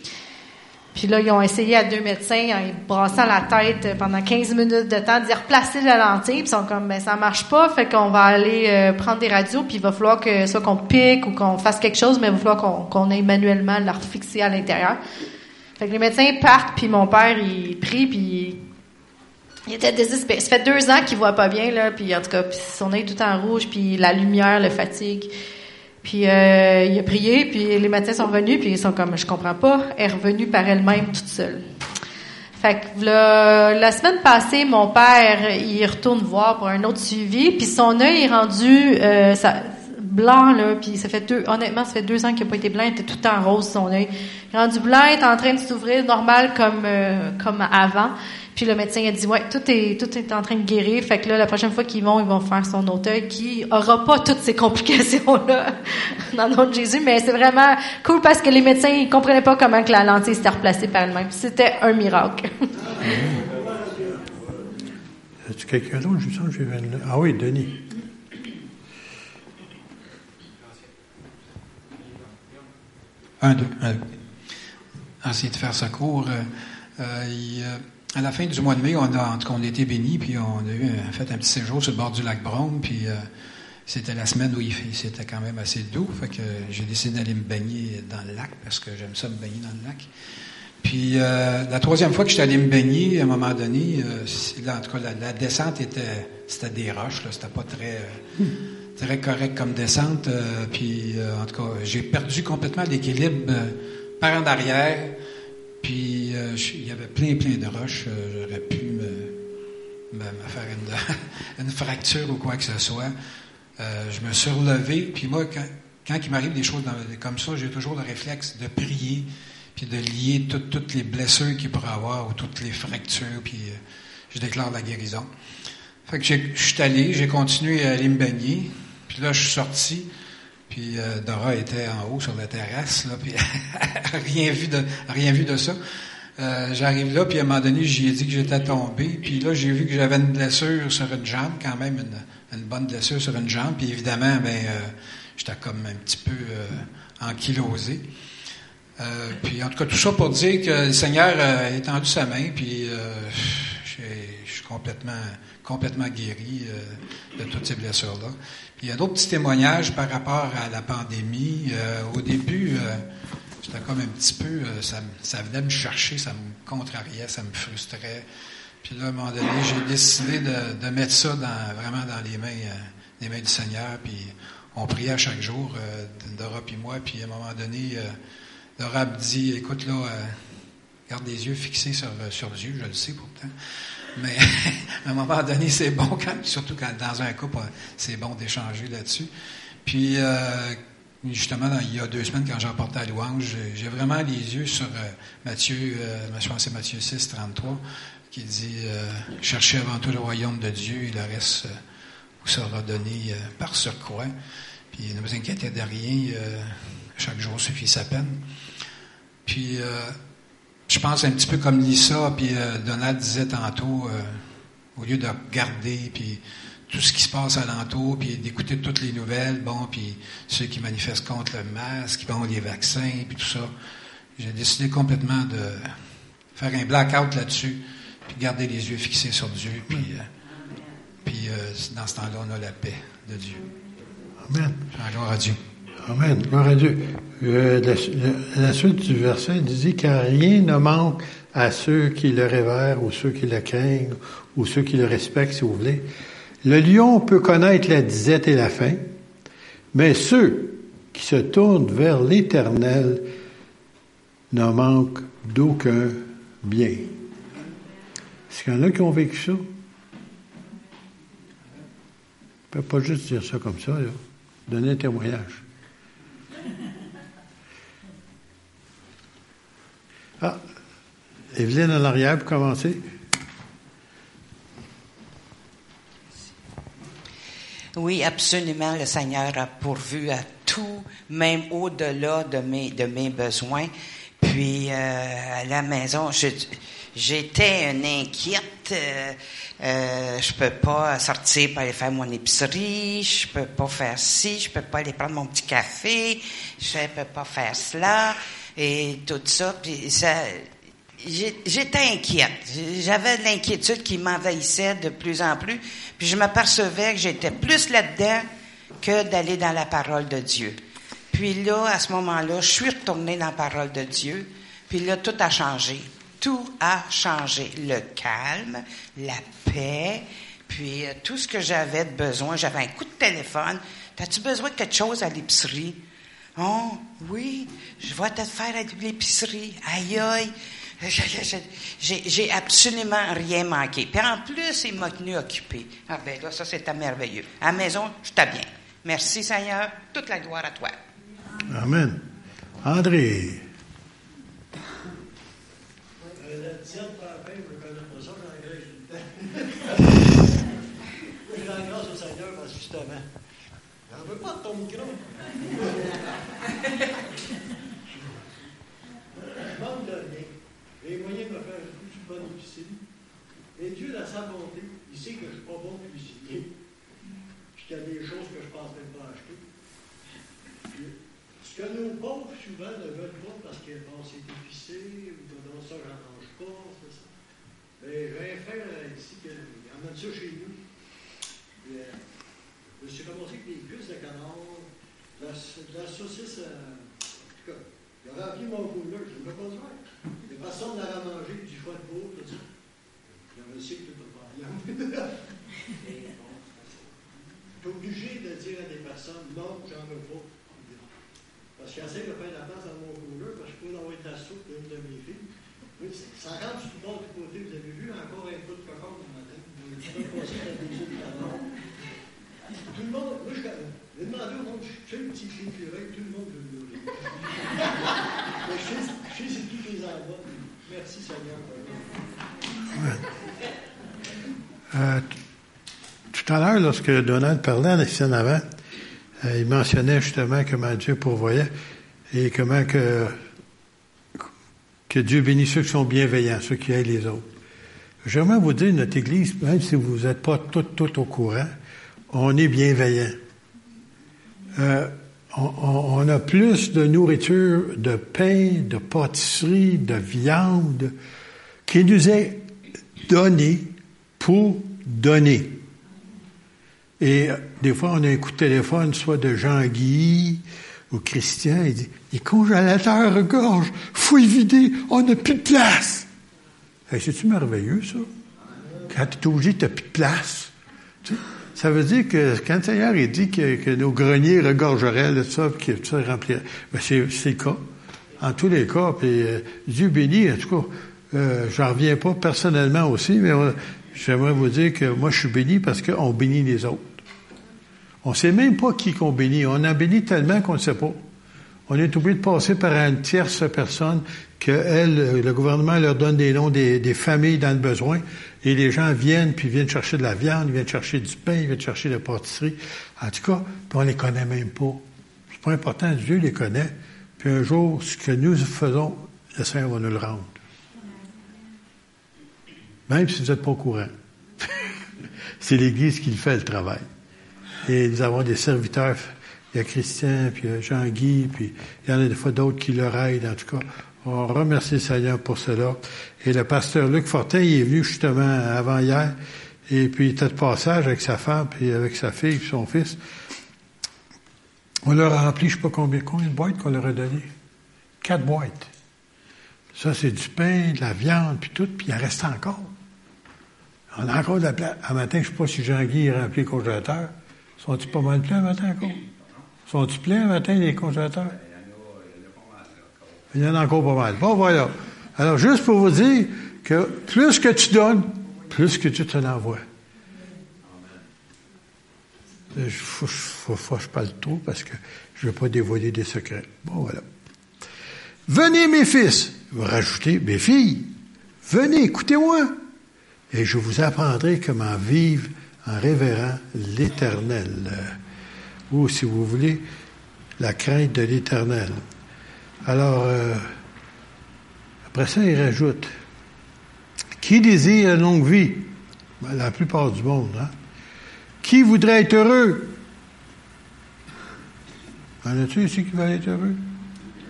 Puis là, ils ont essayé à deux médecins, en brassant la tête pendant 15 minutes de temps, d'y replacer la lentille. Puis ils sont comme, ben ça marche pas, fait qu'on va aller euh, prendre des radios, puis il va falloir que soit qu'on pique ou qu'on fasse quelque chose, mais il va falloir qu'on qu'on aille manuellement la refixer à l'intérieur. Fait que les médecins partent, puis mon père, il prie, puis il était désespéré. Ça fait deux ans qu'il voit pas bien, là, puis en tout cas, puis son œil tout en rouge, puis la lumière le fatigue. Puis euh, il a prié, puis les médecins sont venus, puis ils sont comme, je comprends pas, elle est revenue par elle-même toute seule. Fait que là, la semaine passée, mon père, il retourne voir pour un autre suivi, puis son œil est rendu euh, ça, blanc, là, puis ça fait deux, honnêtement, ça fait deux ans qu'il n'a pas été blanc, il était tout en rose, son œil. Il est rendu blanc, il est en train de s'ouvrir normal comme, euh, comme avant. Puis le médecin a dit, ouais, tout est, tout est en train de guérir. Fait que là, la prochaine fois qu'ils vont, ils vont faire son autre œil qui aura pas toutes ces complications-là dans le nom de Jésus. Mais c'est vraiment cool parce que les médecins, ils comprenaient pas comment que la lentille s'était replacée par elle-même. C'était un miracle. As-tu quelqu'un d'autre? Je sens que je vais là. Ah oui, Denis. Un, deux, un, deux. Essayer de faire ça court. Euh, euh, euh, à la fin du mois de mai, on a, en tout cas, on a été bénis, puis on a eu un- fait un petit séjour sur le bord du lac Brome, puis c'était la semaine où il fait, c'était quand même assez doux, fait que j'ai décidé d'aller me baigner dans le lac parce que j'aime ça me baigner dans le lac. Puis la troisième fois que j'étais allé me baigner, à un moment donné, en tout cas, la, descente était, c'était des roches, là, c'était pas très, euh, très correct comme descente. euh, puis euh, en tout cas, j'ai perdu complètement l'équilibre euh, par en arrière. Puis il y avait plein, plein de roches. J'aurais pu me, faire une, fracture ou quoi que ce soit. Je me suis relevé. Puis moi, quand, quand il m'arrive des choses comme ça, j'ai toujours le réflexe de prier, puis de lier tout- toutes les blessures qu'il pourrait avoir ou toutes les fractures, puis je déclare la guérison. Fait que je suis allé, j'ai continué à aller me baigner. Puis là, je suis sorti. Puis euh, Dora était en haut sur la terrasse, là, puis rien vu de rien vu de ça. Euh, J'arrive là, puis à un moment donné, j'y ai dit que j'étais tombé. Puis là, j'ai vu que j'avais une blessure sur une jambe, quand même une, bonne blessure sur une jambe. Puis évidemment, ben, euh, j'étais comme un petit peu ankylosé. Puis en tout cas, tout ça pour dire que le Seigneur a étendu sa main, puis j'ai- je suis complètement, complètement guéri de toutes ces blessures-là. Il y a d'autres petits témoignages par rapport à la pandémie. Euh, au début, euh, j'étais comme un petit peu, euh, ça, ça venait me chercher, ça me contrariait, ça me frustrait. Puis là, à un moment donné, j'ai décidé de, mettre ça vraiment dans les mains, euh, les mains du Seigneur. Puis on priait à chaque jour, Dora puis moi. Puis à un moment donné, Dora me dit, écoute là, garde les yeux fixés sur, sur Dieu, je le sais pourtant. Mais à un moment donné, c'est bon, quand, surtout quand dans un couple, c'est bon d'échanger là-dessus. Puis, euh, justement, il y a deux semaines, quand j'ai emporté à louange, j'ai- vraiment les yeux sur euh, Matthieu, euh, je pense que c'est Matthieu 6, 33, qui dit Cherchez avant tout le royaume de Dieu et le reste vous sera donné par surcroît. Puis ne vous inquiétez de rien, chaque jour suffit sa peine. Puis je pense un petit peu comme Lisa, puis euh, Donald disait tantôt, euh, au lieu de regarder, puis tout ce qui se passe alentour, puis d'écouter toutes les nouvelles, bon, puis ceux qui manifestent contre le masque, bon, les vaccins, puis tout ça, j'ai décidé complètement de faire un blackout là-dessus, puis garder les yeux fixés sur Dieu, puis, euh, puis dans ce temps-là, on a la paix de Dieu. Amen. Gloire à Dieu. Amen. Gloire à Dieu. Euh, la, suite du verset dit car rien ne manque à ceux qui le révèrent ou ceux qui le craignent ou ceux qui le respectent, si vous voulez. Le lion peut connaître la disette et la faim, mais ceux qui se tournent vers l'Éternel ne manquent d'aucun bien. Est-ce qu'il y en a qui ont vécu ça? On ne peut pas juste dire ça comme ça. Donner un témoignage. Ah, Evelyne en arrière pour commencer. Oui, absolument. Le Seigneur a pourvu à tout, même au-delà de mes, besoins. Puis euh, à la maison, je- j'étais une inquiète. Euh, euh, je peux pas sortir pour aller faire mon épicerie. Je peux pas faire ci. Je peux pas aller prendre mon petit café. Je peux pas faire cela et tout ça. Puis ça, J'étais inquiète. J'avais de l'inquiétude qui m'envahissait de plus en plus. Puis je m'apercevais que j'étais plus là-dedans que d'aller dans la parole de Dieu. Puis là, à ce moment-là, je suis retournée dans la parole de Dieu. Puis là, tout a changé. Tout a changé. Le calme, la paix, puis euh, tout ce que j'avais de besoin. J'avais un coup de téléphone. As-tu besoin de quelque chose à l'épicerie? Oh, oui, je vais te faire à l'épicerie. Aïe, aïe. J'ai j'ai absolument rien manqué. Puis en plus, il m'a tenu occupé. Ah ben là, ça c'était merveilleux. À la maison, j'étais bien. Merci Seigneur, toute la gloire à toi. Amen. André. Je ne connais pas ça, j'engraisse tout le. Je rends grâce au Seigneur parce que justement, j'en veux pas de ton micro. Je manque de rien. Les moyens de me faire une plus bonne cuisine. Et Dieu, dans sa bonté, il sait que je ne suis pas bon cuisinier. Puis qu'il y a des choses que je ne pense même pas acheter. Ce que nos pauvres, souvent, ne veulent pas parce que bon, c'est épicé, ou non, ça, j'en pas, c'est ça. Mais j'ai un frère euh, ici qui emmène ça chez nous. Puis, euh, je me suis commencé avec des cuisses de canard, de la, de la saucisse, euh, en tout cas, il a rempli mon cooler, je ne peux pas dire. Les personnes n'avaient mangé du foie de veau, tout ça. Il avait aussi que tout. Et bon, Je suis obligé de dire à des personnes, non, j'en veux pas. Parce qu'il essaie de faire la place dans mon cooler, parce que je peux envoyer de la soupe d'une de mes filles. Ça rentre sur le bord du côté. Vous avez vu encore un peu de cocotte ce matin. Vous avez passé de. Tout le monde, moi, je j'ai demandé au monde, je fais une petite fille purée, tout le monde veut le nourrir. Mais je sais, sais c'est qui les envoie. Merci Seigneur. Euh, tout à l'heure, lorsque Donald parlait ici en avant, euh, il mentionnait justement comment Dieu pourvoyait et comment que, que Dieu bénit ceux qui sont bienveillants, ceux qui aident les autres. J'aimerais vous dire, notre Église, même si vous n'êtes pas tout, tout au courant, on est bienveillant. Euh, on, on- on a plus de nourriture, de pain, de pâtisserie, de viande qui nous est donnée pour donner. Et euh, des fois, on a un coup de téléphone, soit de Jean-Guy ou Christian, il dit, les congélateurs regorgent, y vider, on n'a plus de place. C'est-tu merveilleux, ça? Quand tu es obligé, tu n'as plus de place. Ça veut dire que quand le Seigneur il dit que, nos greniers regorgeraient de ça, que tout ça remplirait, ben c'est, le cas. En tous les cas, puis euh, Dieu bénit, en tout cas, euh, j'en reviens pas personnellement aussi, mais on- j'aimerais vous dire que moi, je suis béni parce qu'on bénit les autres. On sait même pas qui qu'on bénit. On a béni tellement qu'on ne sait pas. On est obligé de passer par une tierce personne que le gouvernement leur donne des noms des, familles dans le besoin et les gens viennent puis viennent chercher de la viande, ils viennent chercher du pain, ils viennent chercher de la pâtisserie. En tout cas, on les connaît même pas. C'est pas important, Dieu les connaît. Puis un jour, ce que nous faisons, le Seigneur va nous le rendre. Même si vous n'êtes pas au courant. C'est l'Église qui le fait, le travail. Et nous avons des serviteurs. Il y a Christian, puis il y a Jean-Guy, puis il y en a des fois d'autres qui leur aident. En tout cas, on remercie le Seigneur pour cela. Et le pasteur Luc Fortin, il est venu justement avant hier. Et puis il était de passage avec sa femme, puis avec sa fille, puis son fils. On leur a rempli, je ne sais pas combien, combien de boîtes qu'on leur a donné. Quatre boîtes. Ça, c'est du pain, de la viande, puis tout, puis il en reste encore. On a encore de la place. Un matin, je ne sais pas si Jean-Guy a rempli le congélateur. Sont-ils pas mal pleins un matin encore? Sont-ils pleins matin, les congélateurs? Il y en a encore pas mal. Bon, voilà. Alors, juste pour vous dire que plus que tu donnes, plus que tu te l'envoies. Il faut, faut, faut, que je parle trop parce que je ne veux pas dévoiler des secrets. Bon, voilà. Venez, mes fils. Vous rajoutez, mes filles. Venez, écoutez-moi. Et je vous apprendrai comment vivre en révérant l'Éternel. Ou, si vous voulez, la crainte de l'Éternel. Alors, euh, après ça, il rajoute, qui désire une longue vie? Ben, la plupart du monde, hein? Qui voudrait être heureux? En a-tu ici qui veulent être heureux?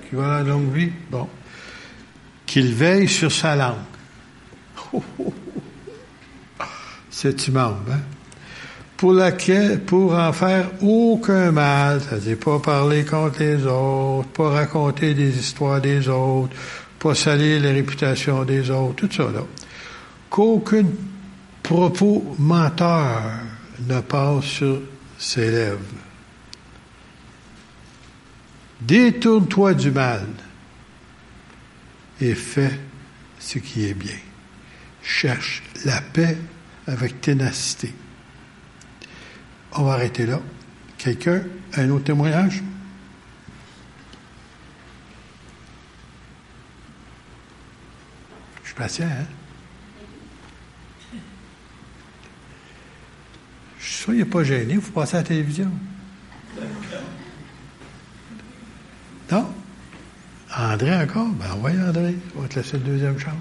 Qui veulent une longue vie? Bon. Qu'il veille sur sa langue. C'est immense, hein? Pour laquelle, pour en faire aucun mal, c'est-à-dire pas parler contre les autres, pas raconter des histoires des autres, pas salir la réputation des autres, tout ça, là. Qu'aucun propos menteur ne passe sur ses lèvres. Détourne-toi du mal et fais ce qui est bien. Cherche la paix avec ténacité. On va arrêter là. Quelqu'un, un autre témoignage? Je suis patient, hein? Soyez pas gênés, vous passez à la télévision. Non? André encore? Ben voyez André, on va te laisser une deuxième chance.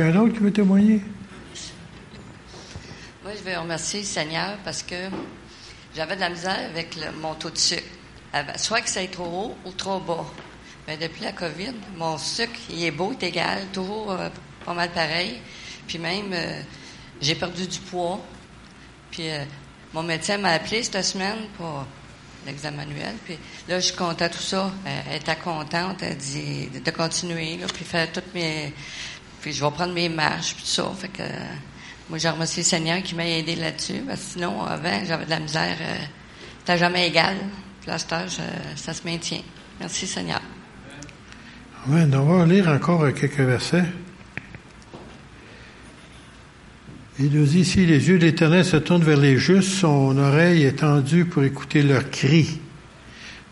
Quelqu'un d'autre qui veut témoigner? Moi, je vais remercier le Seigneur parce que j'avais de la misère avec mon taux de sucre. Soit que ça trop haut ou trop bas. Mais depuis la COVID, mon sucre, il est beau, il est égal, toujours euh, pas mal pareil. Puis même, euh, j'ai perdu du poids. Puis euh, mon médecin m'a appelé cette semaine pour l'examen annuel. Puis là, je suis contente de tout ça. Elle, était contente, elle dit de continuer, puis faire toutes mes puis je vais prendre mes marches, puis tout ça. Fait que moi, j'ai remercié le Seigneur qui m'a aidé là-dessus. Parce que sinon, avant, j'avais de la misère. Euh, C'était jamais égal. Puis là, ça se maintient. Merci, Seigneur. Amen. On va lire encore quelques versets. Il nous dit ici, les yeux de l'Éternel se tournent vers les justes, son oreille est tendue pour écouter leurs cris.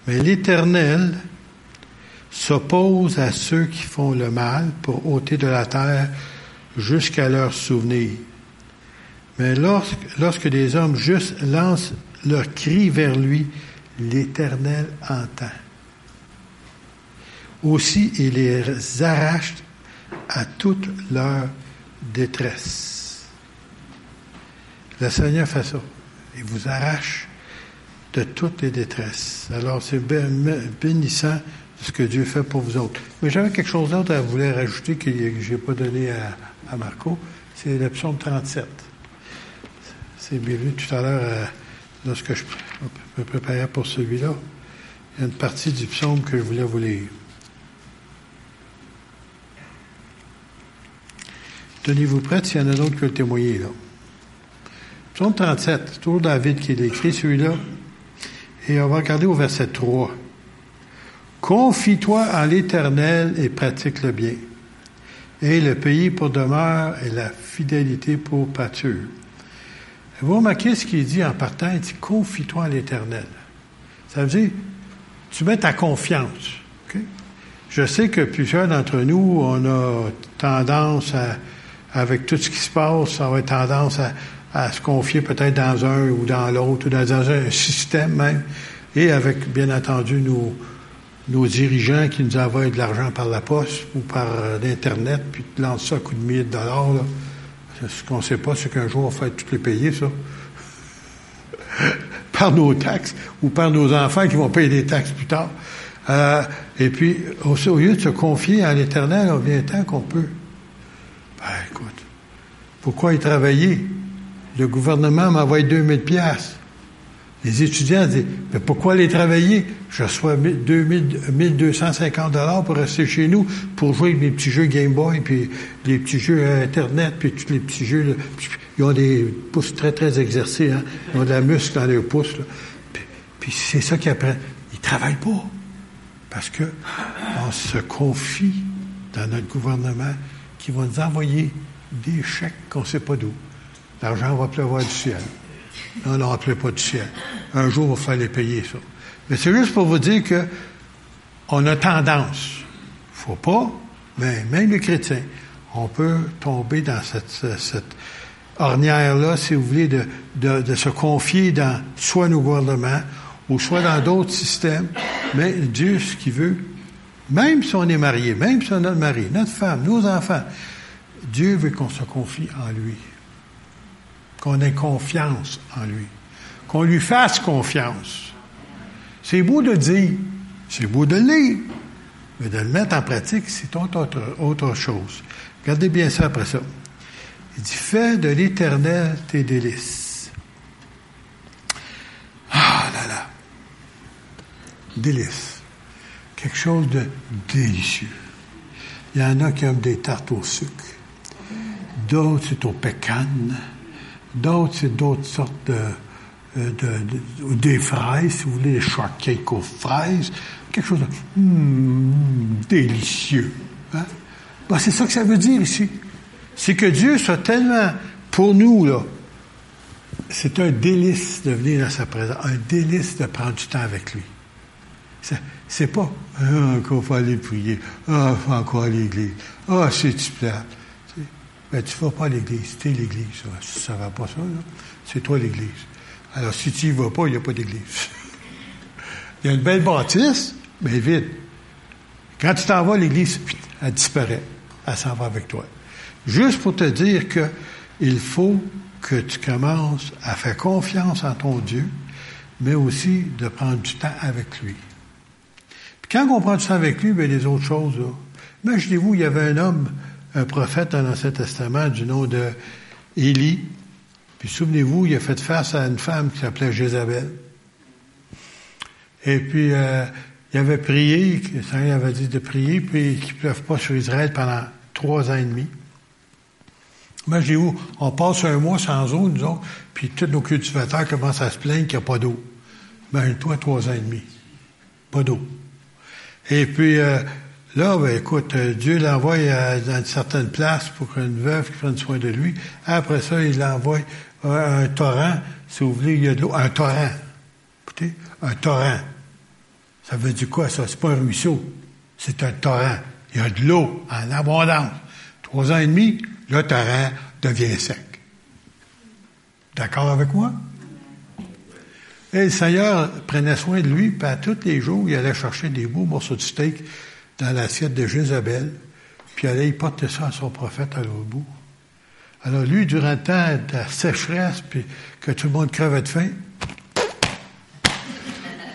Mais l'Éternel s'oppose à ceux qui font le mal pour ôter de la terre jusqu'à leur souvenir. Mais lorsque, lorsque des hommes justes lancent leur cri vers lui, l'Éternel entend. Aussi, il les arrache à toute leur détresse. Le Seigneur fait ça. Il vous arrache de toutes les détresses. Alors, c'est bénissant ce que Dieu fait pour vous autres. Mais j'avais quelque chose d'autre à vous rajouter que je n'ai pas donné à, Marco. C'est le psaume 37. C'est bien vu tout à l'heure, euh, lorsque je me préparais pour celui-là. Il y a une partie du psaume que je voulais vous lire. Tenez-vous prêts s'il y en a d'autres qui veulent témoigner, là. Psaume 37, c'est toujours David qui l'écrit, celui-là. Et on va regarder au verset 3. Confie-toi en l'Éternel et pratique le bien. Et le pays pour demeure et la fidélité pour pâture. Vous remarquez ce qu'il dit en partant, il dit confie-toi en l'Éternel. Ça veut dire, tu mets ta confiance. Je sais que plusieurs d'entre nous, on a tendance à, avec tout ce qui se passe, on a tendance à, à se confier peut-être dans un ou dans l'autre, ou dans un système même, et avec, bien entendu, nos, nos dirigeants qui nous envoient de l'argent par la poste ou par euh, l'Internet, puis te lancent ça à coups de milliers de dollars. Là. Ce qu'on ne sait pas, c'est qu'un jour, on va faire toutes les payer, ça. par nos taxes ou par nos enfants qui vont payer des taxes plus tard. Euh, et puis, au, lieu de se confier à l'Éternel, on vient tant qu'on peut. Ben, écoute, pourquoi y travailler? Le gouvernement m'envoie 2000 pièces. Les étudiants disent, mais pourquoi aller travailler? Je reçois 2000, 1250 dollars pour rester chez nous, pour jouer avec mes petits jeux Game Boy, puis les petits jeux Internet, puis tous les petits jeux. Ils ont des pouces très, très exercés. Hein? Ils ont de la muscle dans leurs pouces. Puis, c'est ça qu'ils apprennent. Ils travaillent pas. Parce que on se confie dans notre gouvernement qui va nous envoyer des chèques qu'on ne sait pas d'où. L'argent va pleuvoir du ciel. Non, non, appelez pas du ciel. Un jour, il va falloir les payer, ça. Mais c'est juste pour vous dire que on a tendance, faut pas, mais même les chrétiens, on peut tomber dans cette, ornière-là, si vous voulez, de, se confier dans soit nos gouvernements ou soit dans d'autres systèmes. Mais Dieu, ce qu'il veut, même si on est marié, même si on a notre mari, notre femme, nos enfants, Dieu veut qu'on se confie en lui qu'on ait confiance en lui, qu'on lui fasse confiance. C'est beau de dire, c'est beau de lire, mais de le mettre en pratique, c'est autre, chose. Regardez bien ça après ça. Il dit, fais de l'éternel tes délices. Ah là là. Délices. Quelque chose de délicieux. Il y en a qui aiment des tartes au sucre. D'autres, c'est au pécan. D'autres, c'est d'autres sortes de, de, de, fraises, si vous voulez, des shortcakes aux fraises, quelque chose de mm, délicieux. Hein? Ben, c'est ça que ça veut dire ici. C'est que Dieu soit tellement pour nous, là, c'est un délice de venir à sa présence, un délice de prendre du temps avec lui. C'est pas ah, encore faut aller prier, ah, faut encore à l'église, ah, c'est-tu plate. Ben, tu ne vas pas à l'église. Tu es l'église. Ça ne va pas ça, C'est toi l'église. Alors, si tu n'y vas pas, il n'y a pas d'église. il y a une belle bâtisse, mais vide. Quand tu t'en vas l'église, elle disparaît. Elle s'en va avec toi. Juste pour te dire que il faut que tu commences à faire confiance en ton Dieu, mais aussi de prendre du temps avec lui. Puis quand on prend du temps avec lui, bien, les autres choses, là. Imaginez-vous, il y avait un homme, un prophète dans l'Ancien Testament du nom de Élie. Puis souvenez-vous, il a fait face à une femme qui s'appelait Jézabel. Et puis, euh, il avait prié, il avait dit de prier, puis qu'il ne pleuve pas sur Israël pendant trois ans et demi. Imaginez-vous, on passe un mois sans eau, nous autres, puis tous nos cultivateurs commencent à se plaindre qu'il n'y a pas d'eau. Imagine-toi, trois ans et demi. Pas d'eau. Et puis, euh, Là, ben, écoute, Dieu l'envoie dans une certaine place pour qu'une veuve prenne soin de lui. Après ça, il l'envoie à un torrent. Si vous voulez, il y a de l'eau. Un torrent. Écoutez, un torrent. Ça veut dire quoi, ça? C'est pas un ruisseau. C'est un torrent. Il y a de l'eau en abondance. Trois ans et demi, le torrent devient sec. D'accord avec moi? Et le Seigneur prenait soin de lui, puis tous les jours, il allait chercher des beaux morceaux de steak dans l'assiette de Jézabel, puis il allait y porter ça à son prophète à l'autre bout. Alors lui, durant le temps de la sécheresse, puis que tout le monde crevait de faim,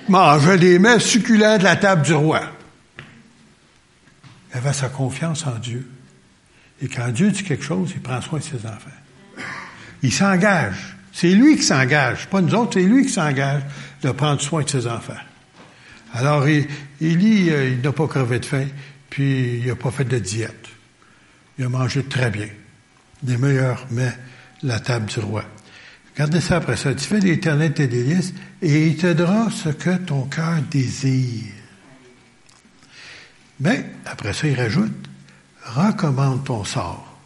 mangeait des mets succulents de la table du roi. Il avait sa confiance en Dieu. Et quand Dieu dit quelque chose, il prend soin de ses enfants. Il s'engage. C'est lui qui s'engage, pas nous autres, c'est lui qui s'engage de prendre soin de ses enfants. Alors, Élie, euh, il n'a pas crevé de faim, puis il n'a pas fait de diète. Il a mangé très bien. Des meilleurs mets, la table du roi. Regardez ça après ça. Tu fais l'éternel tes délices et il te donnera ce que ton cœur désire. Mais, après ça, il rajoute, recommande ton sort.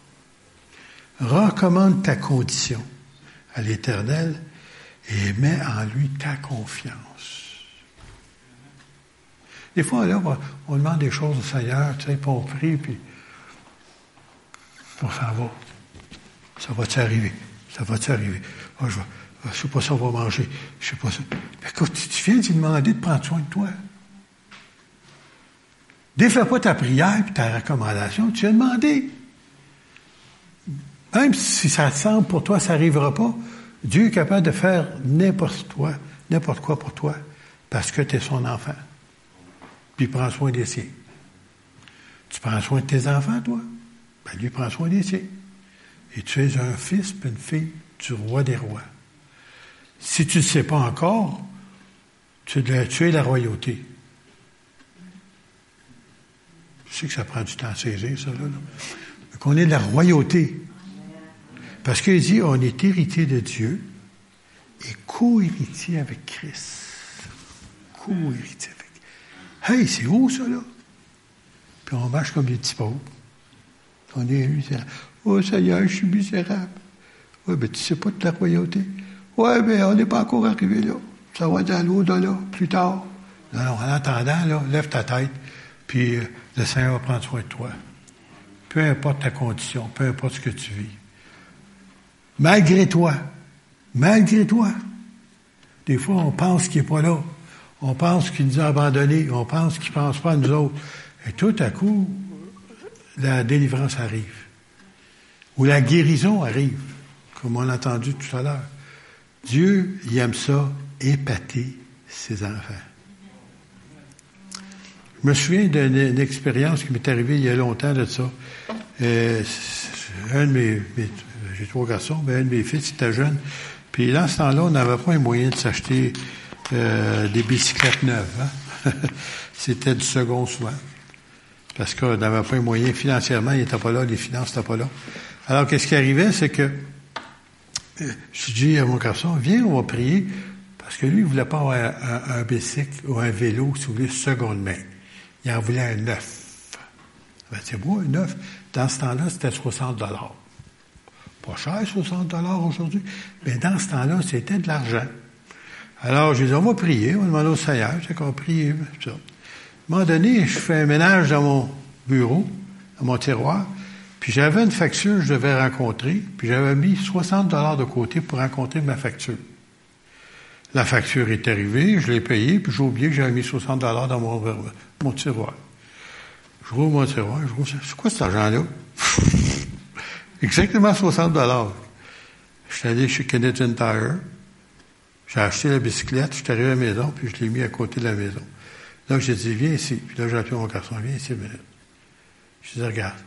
Recommande ta condition à l'Éternel et mets en lui ta confiance. Des fois, là, on demande des choses au Seigneur, tu sais, puis on prie, puis on s'en va. Ça va-tu arriver? Ça va-tu arriver? Ah, je ne sais pas si on va manger. Je sais pas ça. Écoute, tu viens de demander de prendre soin de toi. Défais pas ta prière et ta recommandation, tu as demandé. Même si ça semble pour toi, ça n'arrivera pas, Dieu est capable de faire n'importe quoi, n'importe quoi pour toi, parce que tu es son enfant. Puis il prend soin des siens. Tu prends soin de tes enfants, toi? Ben, lui prend soin des siens. Et tu es un fils et une fille du roi des rois. Si tu ne sais pas encore, tu, es la royauté. Je sais que ça prend du temps à saisir, ça, là. Mais qu'on est de la royauté. Parce qu'il dit, on est héritier de Dieu et co-héritier avec Christ. Co-héritier. Hey, c'est où ça, là? Puis on marche comme des petits pauvres. On est Oh Seigneur, je suis misérable. Oui, mais tu ne sais pas de la royauté. Oui, mais on n'est pas encore arrivé là. Ça va à l'au-delà, plus tard. Non, non, en attendant, là, lève ta tête, puis euh, le Seigneur va prendre soin de toi. Peu importe ta condition, peu importe ce que tu vis. Malgré toi, malgré toi, des fois, on pense qu'il n'est pas là. On pense qu'il nous a abandonnés. On pense qu'il ne pense pas à nous autres. Et tout à coup, la délivrance arrive. Ou la guérison arrive comme on l'a entendu tout à l'heure. Dieu, il aime ça, épater ses enfants. Je me souviens d'une expérience qui m'est arrivée il y a longtemps de ça. Euh, un de mes, j'ai trois garçons, mais un de mes fils était jeune. Puis dans ce temps-là, on n'avait pas un moyen de s'acheter euh, des bicyclettes neuves. Hein. C'était du second soin. Parce qu'on n'avait pas un moyen financièrement, il n'était pas là, les finances n'étaient pas là. Alors, qu'est-ce qui arrivait, c'est que je dis à mon garçon, viens, on va prier, parce que lui, il ne voulait pas avoir un, bicycle ou un vélo, si vous voulez, seconde main. Il en voulait un neuf. Ben, c'est beau, un neuf. Dans ce temps-là, c'était 60 dollars. Pas cher, 60 dollars aujourd'hui, mais dans ce temps-là, c'était de l'argent. Alors, je dis, on va prier, on va demander au Seigneur, c'est qu'on prie, ça. À un moment donné, je fais un ménage dans mon bureau, dans mon tiroir, puis j'avais une facture que je devais rencontrer, puis j'avais mis 60 dollars de côté pour rencontrer ma facture. La facture est arrivée, je l'ai payée, puis j'ai oublié que j'avais mis 60 dollars dans mon, tiroir. Je rouvre mon tiroir, je rouvre, c'est quoi cet argent-là? Exactement 60 dollars. Je suis allé chez Canadian Tire, j'ai acheté la bicyclette, je suis arrivé à la maison, puis je l'ai mis à côté de la maison. Là, j'ai dit, viens ici. Puis là, j'ai appelé mon garçon, viens ici minute. Je lui ai dit, regarde,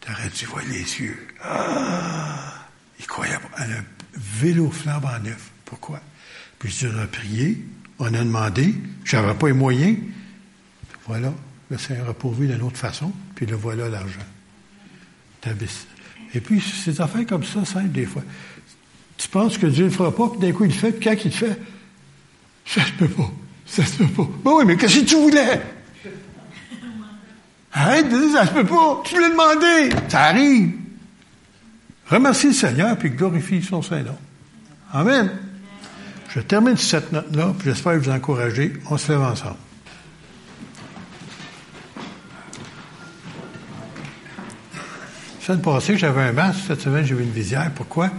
T'aurais dû voir les yeux. Ah! Il croyait pas. Elle a un vélo en neuf. Pourquoi? Puis je on a prié, on a demandé, j'avais pas les moyens. Voilà, le Seigneur a pourvu d'une autre façon, puis le voilà l'argent. Et puis, ces affaires comme ça, simples des fois. Tu penses que Dieu ne le fera pas, puis d'un coup, il le fait, puis quand il le fait, ça se peut pas. Ça se peut pas. Ben oui, mais qu'est-ce que tu voulais? Arrête de dire ça se peut pas. Tu l'as demandé. Ça arrive. Remercie le Seigneur puis glorifie son Saint-Nom. Amen. Je termine sur cette note-là, puis j'espère vous encourager. On se lève ensemble. La semaine passée, j'avais un masque. Cette semaine, j'ai eu une visière. Pourquoi?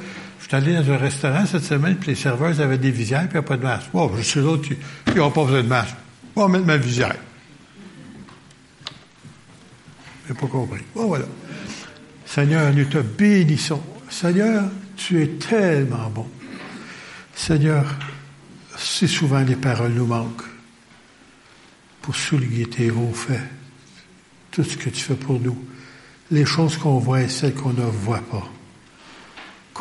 Suis allé dans un restaurant cette semaine, puis les serveurs avaient des visières, puis il n'y a pas de masque. Bon, je suis l'autre, ils n'ont pas besoin de masque. On va mettre ma visière. Je n'ai pas compris. Bon, voilà. Seigneur, nous te bénissons. Seigneur, tu es tellement bon. Seigneur, si souvent les paroles nous manquent pour souligner tes hauts faits, tout ce que tu fais pour nous, les choses qu'on voit et celles qu'on ne voit pas.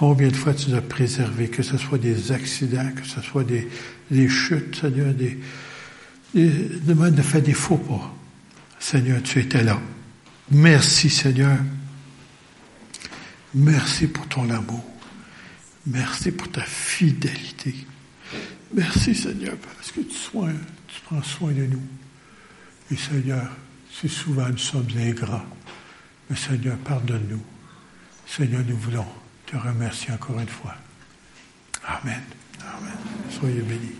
Combien de fois tu nous as préservés, que ce soit des accidents, que ce soit des, chutes, Seigneur, des, des, de faire des faux pas. Seigneur, tu étais là. Merci, Seigneur. Merci pour ton amour. Merci pour ta fidélité. Merci, Seigneur, parce que tu, soins, tu prends soin de nous. Et Seigneur, si souvent nous sommes ingrats, mais Seigneur, pardonne-nous. Seigneur, nous voulons te remercier encore une fois. Amen. Amen. Soyez bénis.